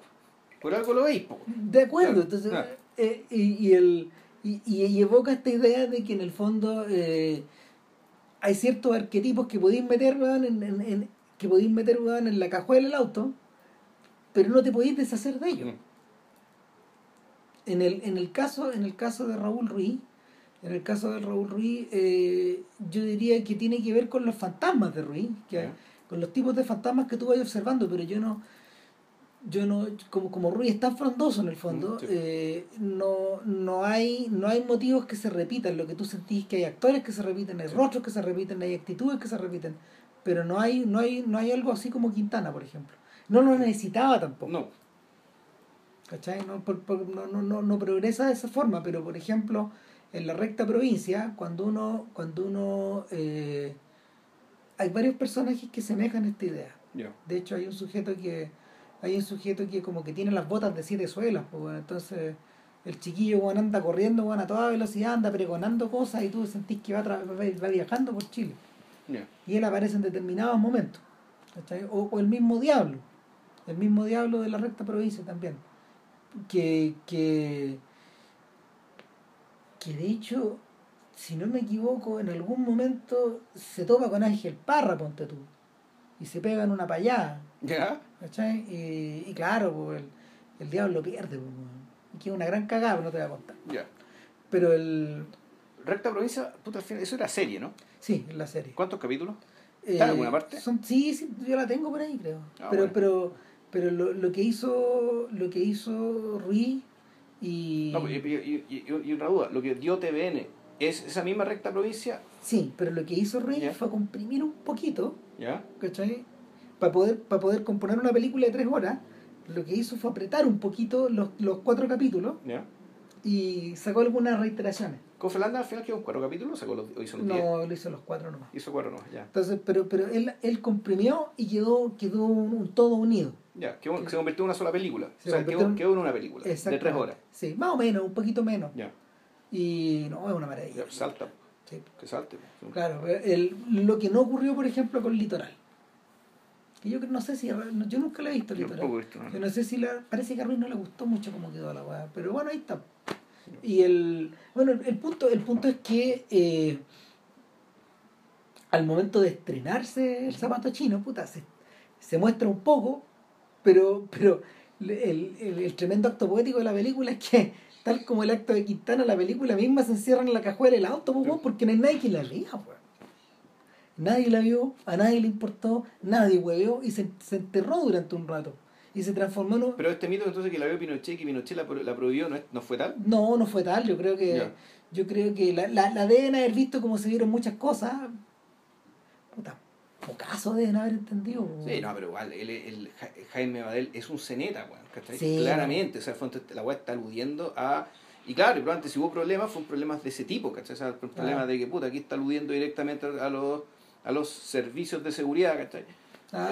Por algo lo veis, po. de acuerdo, Claro, entonces, claro. eh, y, y el, y, y- y evoca esta idea de que en el fondo eh, hay ciertos arquetipos que podéis meter, weón, en, en- en- que podéis meter, weón, en la cajuela del auto, pero no te podéis deshacer de ellos. En el, en el caso, en el caso de Raúl Ruiz, en el caso de Raúl Ruiz, eh, yo diría que tiene que ver con los fantasmas de Ruiz, que, Ya. con los tipos de fantasmas que tú vayas observando, pero yo no, yo no, como, como Ruiz es tan frondoso en el fondo, sí. eh, no, no hay, no hay motivos que se repitan, lo que tú sentís que hay actores que se repiten, hay Sí. rostros que se repiten, hay actitudes que se repiten, pero no hay, no hay, no hay algo así como Quintana, por ejemplo. No lo necesitaba tampoco. No, ¿cachai? No, por- por- no, no, no, no progresa de esa forma, pero por ejemplo, en la recta provincia, cuando uno, cuando uno eh, hay varios personajes que semejan esta idea. De hecho, hay un sujeto que, hay un sujeto que como que tiene las botas de siete suelas, pues, bueno, entonces el chiquillo bueno, anda corriendo bueno, a toda velocidad, anda pregonando cosas y tú sentís que va, va, viajando por Chile. Y él aparece en determinados momentos. O, o el mismo diablo, el mismo diablo de la recta provincia también. Que, que, que de hecho, si no me equivoco, en algún momento se topa con Ángel Parra, ponte tú. Y se pegan una payada. ¿Ya? ¿cachai? Y, y claro, pues, el, el diablo pierde. pues, y que es una gran cagada, pero no te voy a contar. Ya. Pero el. Recta provincia, puta, eso era serie, ¿no? Sí, en la serie. ¿Cuántos capítulos? ¿Está en alguna parte? Son, sí, sí, yo la tengo por ahí, creo. Ah, pero bueno. pero pero lo, lo que hizo lo que hizo Ruiz y No, y, y, y, y- una duda, lo que dio TVN, ¿es esa misma recta provincia? sí, pero lo que hizo Ruiz fue comprimir un poquito, ¿Ya? ¿cachai? Para poder para poder componer una película de tres horas, lo que hizo fue apretar un poquito los, los cuatro capítulos ¿Ya? y sacó algunas reiteraciones. ¿Con Fernández al final quedó cuatro capítulos? ¿Sacó los, o hizo los diez? No, lo hizo los cuatro nomás. Hizo cuatro nomás, ya. Entonces, pero pero él, él comprimió y quedó quedó un, un todo unido. Ya, quedó- se convirtió en una sola película. Se o sea, quedó, en- quedó una película de tres horas. Sí, más o menos, un poquito menos. Ya, Y no, es una maravilla. ya salta, Sí. que salte. Claro, el, lo que no ocurrió, por ejemplo, con Litoral. Que yo no sé si, yo nunca la he visto Yo Litoral. he visto, ¿no? Yo no sé si la, parece que a Ruiz no le gustó mucho cómo quedó la weá, pero bueno, ahí está. Y el, bueno, el punto, el punto es que eh, al momento de estrenarse el zapato chino, puta, se, se muestra un poco, pero, pero el, el- el tremendo acto poético de la película es que tal como el acto de Quintana, la película misma se encierra en la cajuela del auto, pues, porque no hay nadie que la weón. Nadie la vio, a nadie le importó, nadie hueveó y se, se enterró durante un rato. Y se transformó en un- Pero este mito entonces que la vio Pinochet y que Pinochet la, la prohibió no, es- no fue tal. No, no fue tal. Yo creo que Ya. yo creo que la, la, la deben haber visto como se vieron muchas cosas. Puta, pocaso deben haber entendido. Sí, no, pero igual, el, el Ja- Jaime Badel es un ceneta, weón, ¿cachai? Sí. Claramente, o sea, la weá está aludiendo a... Y claro, y probablemente si hubo problemas, fueron problemas de ese tipo, ¿cachai? O sea, problemas Claro. de que, puta, aquí está aludiendo directamente a los, a los servicios de seguridad, ¿cachai?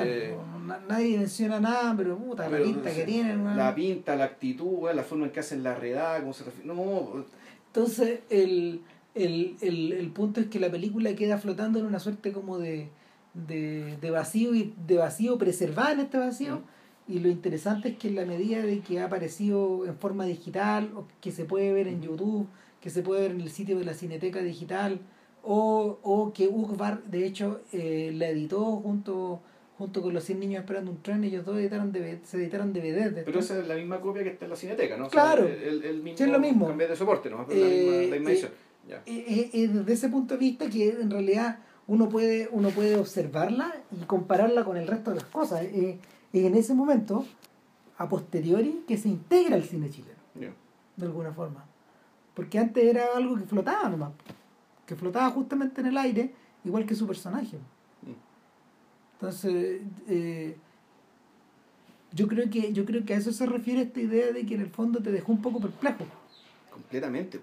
Eh, na- nadie menciona nada, pero puta, la pinta no que tienen. weón. La pinta, la actitud, la forma en que hacen la redada, cómo se refiere... No, Entonces, el, el, el, el punto es que la película queda flotando en una suerte como de, de, de vacío y de vacío preservada en este vacío. Y lo interesante es que en la medida de que ha aparecido en forma digital, o que se puede ver en YouTube, que se puede ver en el sitio de la Cineteca Digital, o, o que Ugbar, de hecho, eh, la editó junto junto con los 100 niños esperando un tren, ellos dos editaron DVD, se editaron DVDs de pero esa es la misma copia que está en la cineteca, ¿no? O Claro. el, el- mismo, Sí, es lo mismo. En vez de soporte, ¿no? Pero la Eh, misma, la eh, misma edición. Ya. Eh, eh, eh, desde ese punto de vista que en realidad uno puede uno puede observarla y compararla con el resto de las cosas. Eh, y en ese momento a posteriori que se integra el cine chileno de alguna forma. Porque antes era algo que flotaba nomás que flotaba justamente en el aire igual que su personaje. Mm. entonces eh, yo creo que yo creo que a eso se refiere esta idea de que en el fondo te dejó un poco perplejo. Completamente.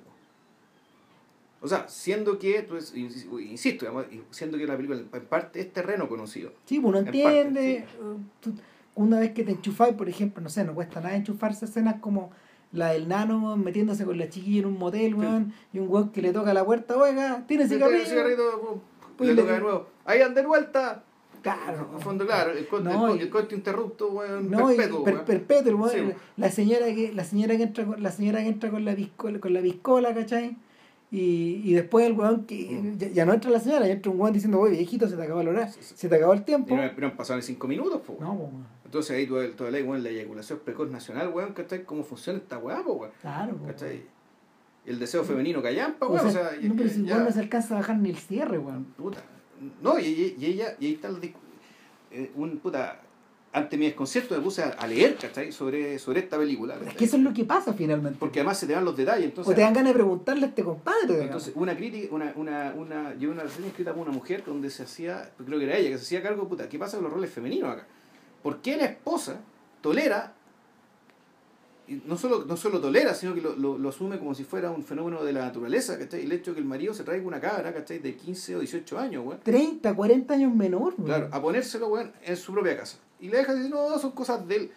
O sea, siendo que, pues, insisto, digamos, siendo que la película en parte es terreno conocido. Sí, pues uno En entiende. parte, tú- una vez que te enchufáis, por ejemplo, no sé, no cuesta nada enchufarse escenas como la del nano metiéndose con la chiquilla en un motel, weón, y un weón que le toca la puerta, oiga, tiene cigarrillo. cigarrito, pum, Pues le le- toca de nuevo. Ahí anda de vuelta. Claro. En fondo, claro, el corte, No, el, y- el corte interrupto, weón, No, perpetuo, per- perpetuo, weón, Sí, la- señora que, la señora que entra con, la señora que entra con la con la piscola, ¿cachai? Y, y después el weón que ya, ya no entra la señora, ya entra un weón diciendo, oye viejito, se te acabó el horario, se te acabó el Y tiempo. no, pero han pasado en cinco minutos, po, weón. No, pues, weón. Entonces ahí tú, tú hablas, weón, la eyaculación precoz nacional, weón, ¿cachai? ¿Cómo funciona esta weá, po, weón? claro, pues, ¿Cachai? El deseo femenino callampa, O weón, o sea, sea, no, pero si ya- no se alcanza a bajar ni el cierre, weón. Puta. No, y, y- y ella, y ahí está el eh, un puta. Ante mi desconcierto me puse a, leer, ¿cachai? Sobre, sobre esta película. Es que eso es lo que pasa finalmente. Porque además se te dan los detalles. Entonces, o te dan ganas de preguntarle a este compadre. digamos. entonces una crítica, una, una, una, yo una reseña escrita por una mujer donde se hacía, creo que era ella, que se hacía cargo, puta, ¿qué pasa con los roles femeninos acá? ¿Por qué la esposa tolera, no solo, no solo tolera, sino que lo, lo, lo asume como si fuera un fenómeno de la naturaleza, ¿cachai? El hecho de que el marido se traiga una cabra, ¿cachai? De 15 o 18 años, weón. 30, 40 años menor. weón. Claro, a ponérselo, weón, en su propia casa. Y le dejas decir, no, son cosas del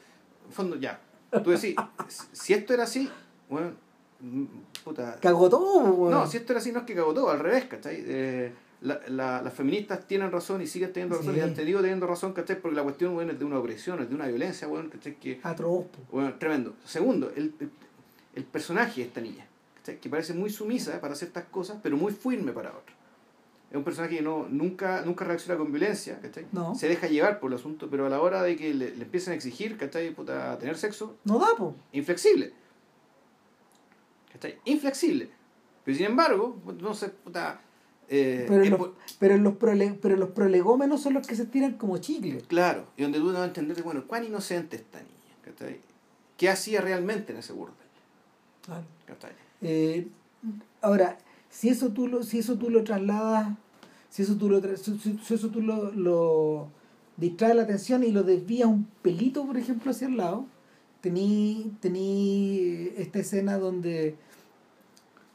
fondo, ya. Tú decís, si esto era así, weón, mm, puta. Cagó todo, weón. No, si esto era así, no es que cagó todo, al revés, ¿cachai? Eh, la, la- las feministas tienen razón y siguen teniendo razón Sí. y han tenido teniendo razón, ¿cachai? Porque la cuestión, weón, es de una opresión, es de una violencia, weón, ¿cachai? Que, Atroz, bueno, tremendo. Segundo, el, el, el personaje de esta niña, ¿cachai? que parece muy sumisa para ciertas cosas, pero muy firme para otras. Es un personaje que no, nunca, nunca reacciona con violencia, ¿cachai? No. Se deja llevar por el asunto, pero a la hora de que le, le empiecen a exigir, ¿cachai? Puta, tener sexo, No da, po. inflexible. ¿Cachai? Inflexible. Pero sin embargo, no sé, puta. Eh, Pero, los, por- pero, los prole, pero los prolegómenos son los que se tiran como chicle. Claro, y donde tú no vas a entender, bueno, cuán inocente esta niña, ¿cachai? ¿Qué hacía realmente en ese burdel? Claro. Eh, ahora, si eso tú lo, si eso tú lo trasladas, si eso tú lo, tra- si, si- si eso tú lo, lo distraes la atención y lo desvías un pelito, por ejemplo, hacia el lado, tení, tení esta escena donde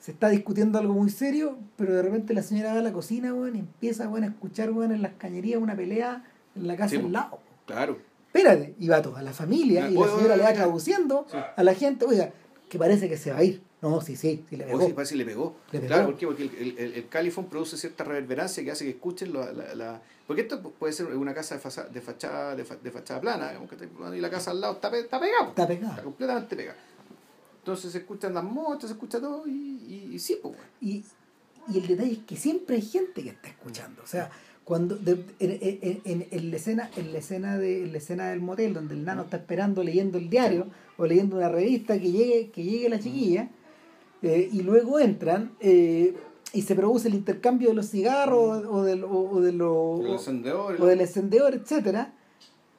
se está discutiendo algo muy serio, pero de repente la señora va a la cocina, weón, y empieza weón, a escuchar weón, en las cañerías una pelea en la casa Sí, al po. lado. Claro. Espérate, y va toda la familia, y la Oye, señora oye, le va oye. traduciendo Sí. a la gente, oiga, que parece que se va a ir. No, sí, sí, sí le pegó. sí, parece que le pegó. Le pegó. Claro, ¿por qué? Porque el, el, el, califón produce cierta reverberancia que hace que escuchen la, la, la- Porque esto puede ser una casa de, fasa- de, fachada, de, fa- de fachada plana, digamos, que está- y la casa al lado está, pe- está pegada. Está Está pegada. completamente pegada. Entonces se escuchan las motos, se escucha todo y, y, y sí, pues. Y, y el detalle es que siempre hay gente que está escuchando. O sea, cuando de- en, en- en- la escena, en la escena de en la escena del motel donde el nano está esperando leyendo el diario o leyendo una revista que llegue, que llegue la chiquilla, eh, y luego entran eh, y se produce el intercambio de los cigarros o, del, o, o de lo- El encendedor. o del encendedor, etcétera,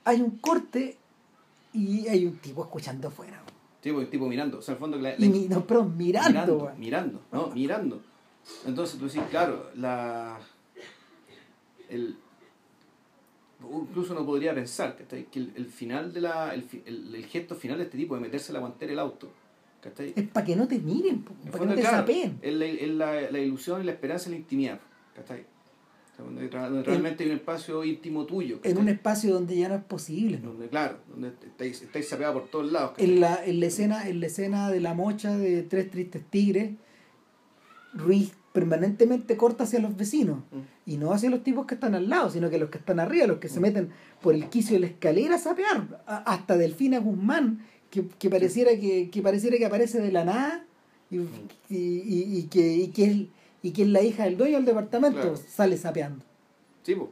hay un corte y hay un tipo escuchando afuera. Tipo, tipo mirando. O sea, el fondo, la- la- Y mi- no, perdón, mirando. mirando, mirando, ¿no? Mirando. Entonces tú decís, claro, la. El, incluso uno podría pensar ¿cachai? que el, el final de la. El, el, el gesto final de este tipo de meterse la guantera el auto. ¿cachai? Es para que no te miren, para que no te claro, sapeen. Es, la, es la, la ilusión y la esperanza en la intimidad. ¿cachai? Donde, donde realmente hay un espacio íntimo tuyo. En un espacio donde ya no es posible. ¿no? Donde, claro, donde estáis, estáis sapeados por todos lados. En la, en, la escena, en la escena de la mocha de Tres Tristes Tigres, Ruiz permanentemente corta hacia los vecinos. Mm. Y no hacia los tipos que están al lado, sino que los que están arriba, los que se meten por el quicio de la escalera a sapear. A- hasta Delfina Guzmán, que, que pareciera que, que pareciera que aparece de la nada y, y, y- y que, y, que es, y que es la hija del dueño del departamento, Claro. sale sapeando. Sí, po.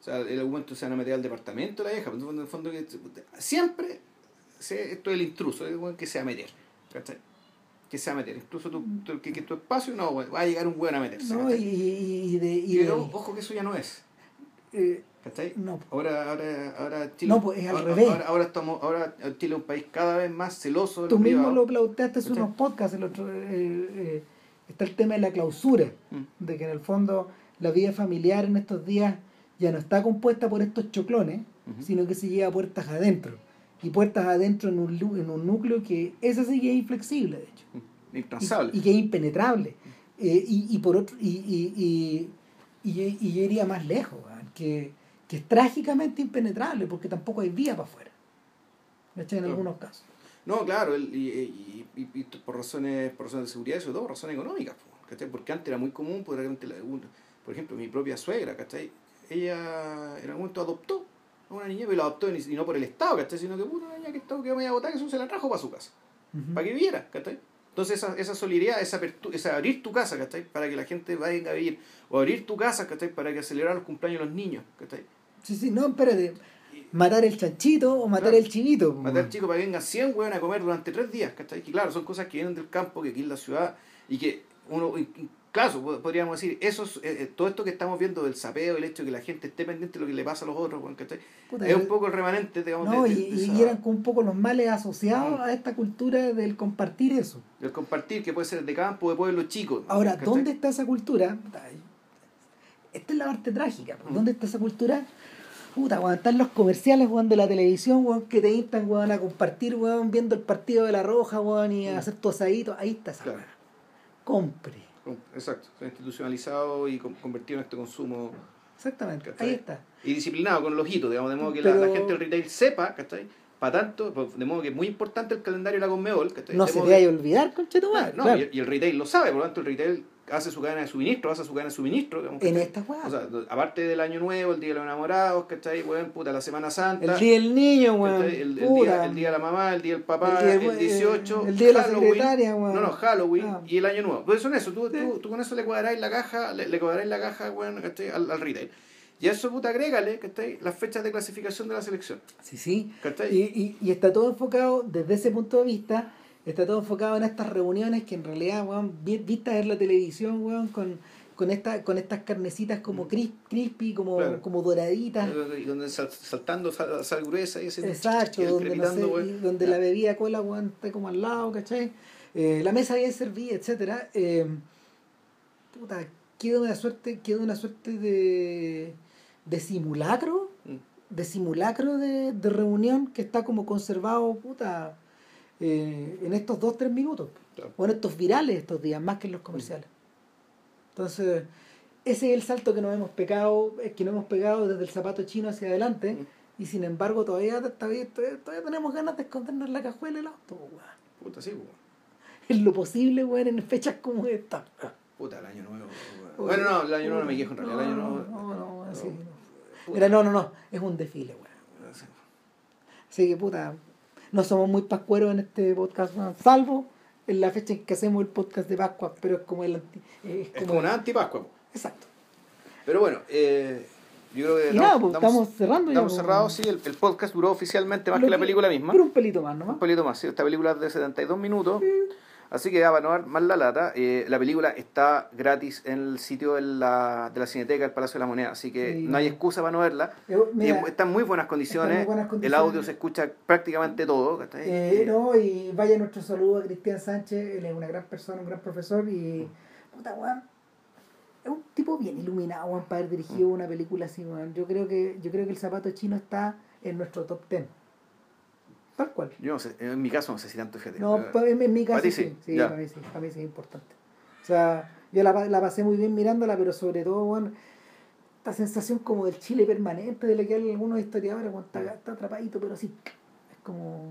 O sea, en algún momento se van a meter al departamento la vieja. pero En el fondo, que siempre se- esto es el intruso, es el que se va a meter. ¿cachai? Que se va a meter. Incluso tu, tu- que, que tu espacio no, va a llegar un weón a meterse. ¿no? Y, y, de, y Pero del- ojo que eso ya no es. eh, ¿Cachai? no, Ahora, ahora, ahora Chile. No, pues, es al ahora, revés. Ahora, ahora estamos, ahora Chile es un país cada vez más celoso de Tú mismo privado. lo planteaste hace unos podcasts. El otro, eh, eh, está el tema de la clausura, Mm. de que en el fondo la vida familiar en estos días ya no está compuesta por estos choclones, sino que se lleva puertas adentro. Y puertas adentro en un, en un núcleo que ese sí que es inflexible, de hecho. Y, Intransable. y que es impenetrable. Eh, y, y por otro, y, y, y, y- y yo iría más lejos, weón, que, que es trágicamente impenetrable, porque tampoco hay vía para afuera. En Claro. algunos casos. No, claro, el- y, y- y- por razones por razones de seguridad y sobre todo por razones económicas. Porque antes era muy común, por ejemplo, la- por ejemplo, mi propia suegra, ¿cachai? Ella en algún momento adoptó a una niña, pero la adoptó y no por el Estado, ¿cachai? Sino que puta, una niña que estaba que media botada, que eso se la trajo para su casa, para que viviera, ¿cachai? Entonces esa, esa solidaridad, esa, esa abrir tu casa, ¿cachai? Para que la gente vaya a vivir, o abrir tu casa, ¿cachai? Para que celebrar los cumpleaños de los niños, ¿cachai? Sí, sí, no, espérate. Matar el chanchito o matar Claro. el chivito. po, Matar weón. chicos para que vengan 100 hueón a comer durante 3 días, ¿cachai? Que claro, son cosas que vienen del campo, que aquí en la ciudad, y que uno, claro, pod- podríamos decir, eso es, eh, eh, todo esto que estamos viendo del sapeo, el hecho de que la gente esté pendiente de lo que le pasa a los otros, ¿cachai? Puta, Es un poco el remanente, digamos, No, de, y, de- de y- y eran un poco los males asociados Mm. a esta cultura del compartir eso. del compartir, que puede ser de campo, de pueblo chico. Ahora, ¿cachai? ¿dónde está esa cultura? Esta es la parte trágica. Mm. ¿Dónde está esa cultura? Puta, weón, están los comerciales, weón, de la televisión, weón, que te instan, weón, a compartir, weón, viendo el partido de la Roja, weón, y a Mm. hacer tu asadito. Ahí está esa Claro. Compre. Exacto, se ha institucionalizado y con- convertido en este consumo Exactamente. ¿Cachai? Ahí está. y disciplinado con los ojitos, digamos, de modo que la, Pero- la gente del retail sepa, ¿cachai? Para tanto, de modo que es muy importante el calendario de la Conmebol, ¿cachai? No De se te vaya a olvidar, concha tu madre. No, claro. y, y el retail lo sabe, por lo tanto el retail hace su cadena de suministro, hace su cadena de suministro. digamos, En esta weá. O sea, aparte del año nuevo, el día de los enamorados, ¿cachai? Weón, puta, la Semana Santa. el día del niño, weón. el, el día, el día de la mamá, el día del papá, El el, día- 18, el día de la secretaria, weón. No, no, Halloween Ah. y el año nuevo. Pues son eso, tú, tú, tú con eso le cuadráis la caja, le, le cuadráis la caja, weón, ¿cachai? Al, al retail. Y a eso, puta, agrégale, ¿cachai? Las fechas de clasificación de la selección, Sí, sí. ¿cachai? Y, y, y está todo enfocado, desde ese punto de vista, está todo enfocado en estas reuniones que en realidad, weón, vi- vistas en la televisión, weón, con, con, esta, con estas carnecitas como cris- crispy, como, Claro. como doraditas. Y donde sal- saltando sal, sal gruesa y ese Exacto, donde, no sé, y donde la bebida cola, weón, está como al lado, ¿cachai? Eh, la mesa bien servida, etcétera. Eh, puta, queda una suerte, queda una suerte de, de simulacro Mm. de simulacro de, de reunión que está como conservado puta eh, en estos dos tres minutos Claro. o en estos virales estos días más que en los comerciales entonces ese es el salto que nos hemos pegado eh, que nos hemos pegado desde el zapato chino hacia adelante Mm. y sin embargo todavía todavía, todavía, todavía tenemos ganas de escondernos en la cajuela del auto weón. Puta, sí, weón. en lo posible weón, en fechas como esta Puta, el año nuevo. weón. Bueno, no, el año nuevo no me quejo en realidad. El año no, nuevo. no, no, no. no. Mira, no, no, no, es un desfile, weón. Así que puta, no somos muy pascueros en este podcast, weón, salvo en la fecha en que hacemos el podcast de Pascua, pero es como el anti, es Es como como una antipascua. exacto. Pero bueno, eh, yo creo que Y nada, pues, estamos cerrando ya, Estamos pues. cerrados, sí. El, el podcast duró oficialmente más que la película misma. Pero un pelito más, ¿no? Un pelito más, sí. Esta película es de 72 minutos. Así que, ya, para no dar más la lata, eh, la película está gratis en el sitio de la, de la Cineteca del Palacio de la Moneda, así que Sí. no hay excusa para no verla. Yo, mira, Eh, está en muy buenas condiciones, muy buenas el condiciones. audio se escucha prácticamente todo. Eh, Eh, no, y vaya nuestro saludo a Cristian Sánchez, él es una gran persona, un gran profesor y puta weón, es un tipo bien iluminado weón, para haber dirigido una película así, weón. Yo creo que, yo creo que el zapato chino está en nuestro top ten. Tal cual. Yo no sé, en mi caso no sé si tanto fíjate. No, en, mi caso sí, sí, sí, para mí sí, para mí sí es importante. O sea, yo la, la pasé muy bien mirándola, pero sobre todo, weón, esta sensación como del Chile permanente de la que hablan algunos historiadores, weón, está, está atrapadito, pero sí, es como...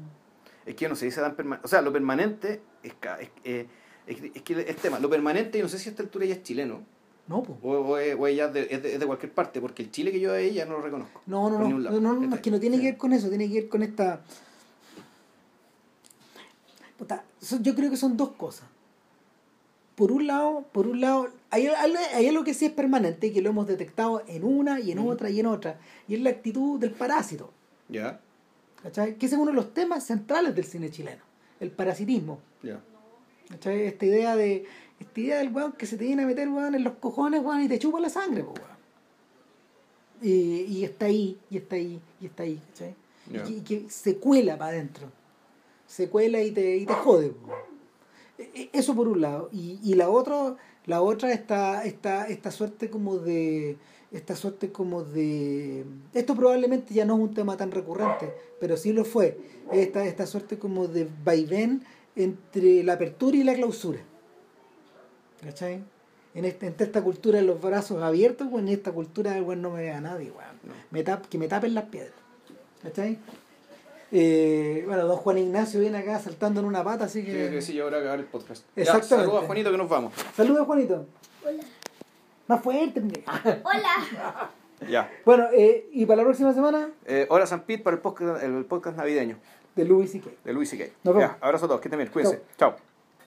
Es que no se dan permanente. O sea, lo permanente es, es, eh, es, es que el tema, lo permanente, yo no sé si a esta altura ya es chileno. No, pues. O, o es, o es ya de, es, de, es de cualquier parte, porque el Chile que yo de ella no lo reconozco. No, no, no, no, no, no, es que no tiene Sí. que ver con eso, tiene que ver con esta... Puta, yo creo que son dos cosas. Por un lado, por un lado, hay, hay, algo que sí es permanente, que lo hemos detectado en una y en otra y en otra, y es la actitud del parásito, Ya, ¿cachai? Que ese es uno de los temas centrales del cine chileno, el parasitismo, ya. ¿cachai? Esta idea de esta idea del weón que se te viene a meter weón en los cojones weón y te chupa la sangre, po, weón. Y, y está ahí, y está ahí, y está ahí, ¿cachai? Y, que, y que se cuela para adentro. Se cuela y te, y te jode. E- e- Eso por un lado. Y, y la otra, la otra esta, esta, esta suerte como de. Esta suerte como de. Esto probablemente ya no es un tema tan recurrente, pero sí lo fue. Esta, esta suerte como de vaivén entre la apertura y la clausura. ¿Cachai? En, este, entre esta cultura de los brazos abiertos, pues en esta cultura de bueno, no me vea nadie, weón. No. Me tap- que me tapen las piedras. ¿Cachai? Eh, bueno, don Juan Ignacio viene acá saltando en una pata, así Sí, que. que sí, ahora acabar el podcast. Ya, Exactamente. saludos a Juanito que nos vamos. Saludos, Juanito. Hola. Más fuerte. mire. Hola. Ya. bueno, eh, y para la próxima semana, Eh, hora San Pete para el podcast, el podcast navideño de Louis C.K. de Luis y Nos vemos. Ya, abrazo a todos, que estén bien, cuídense. Chao.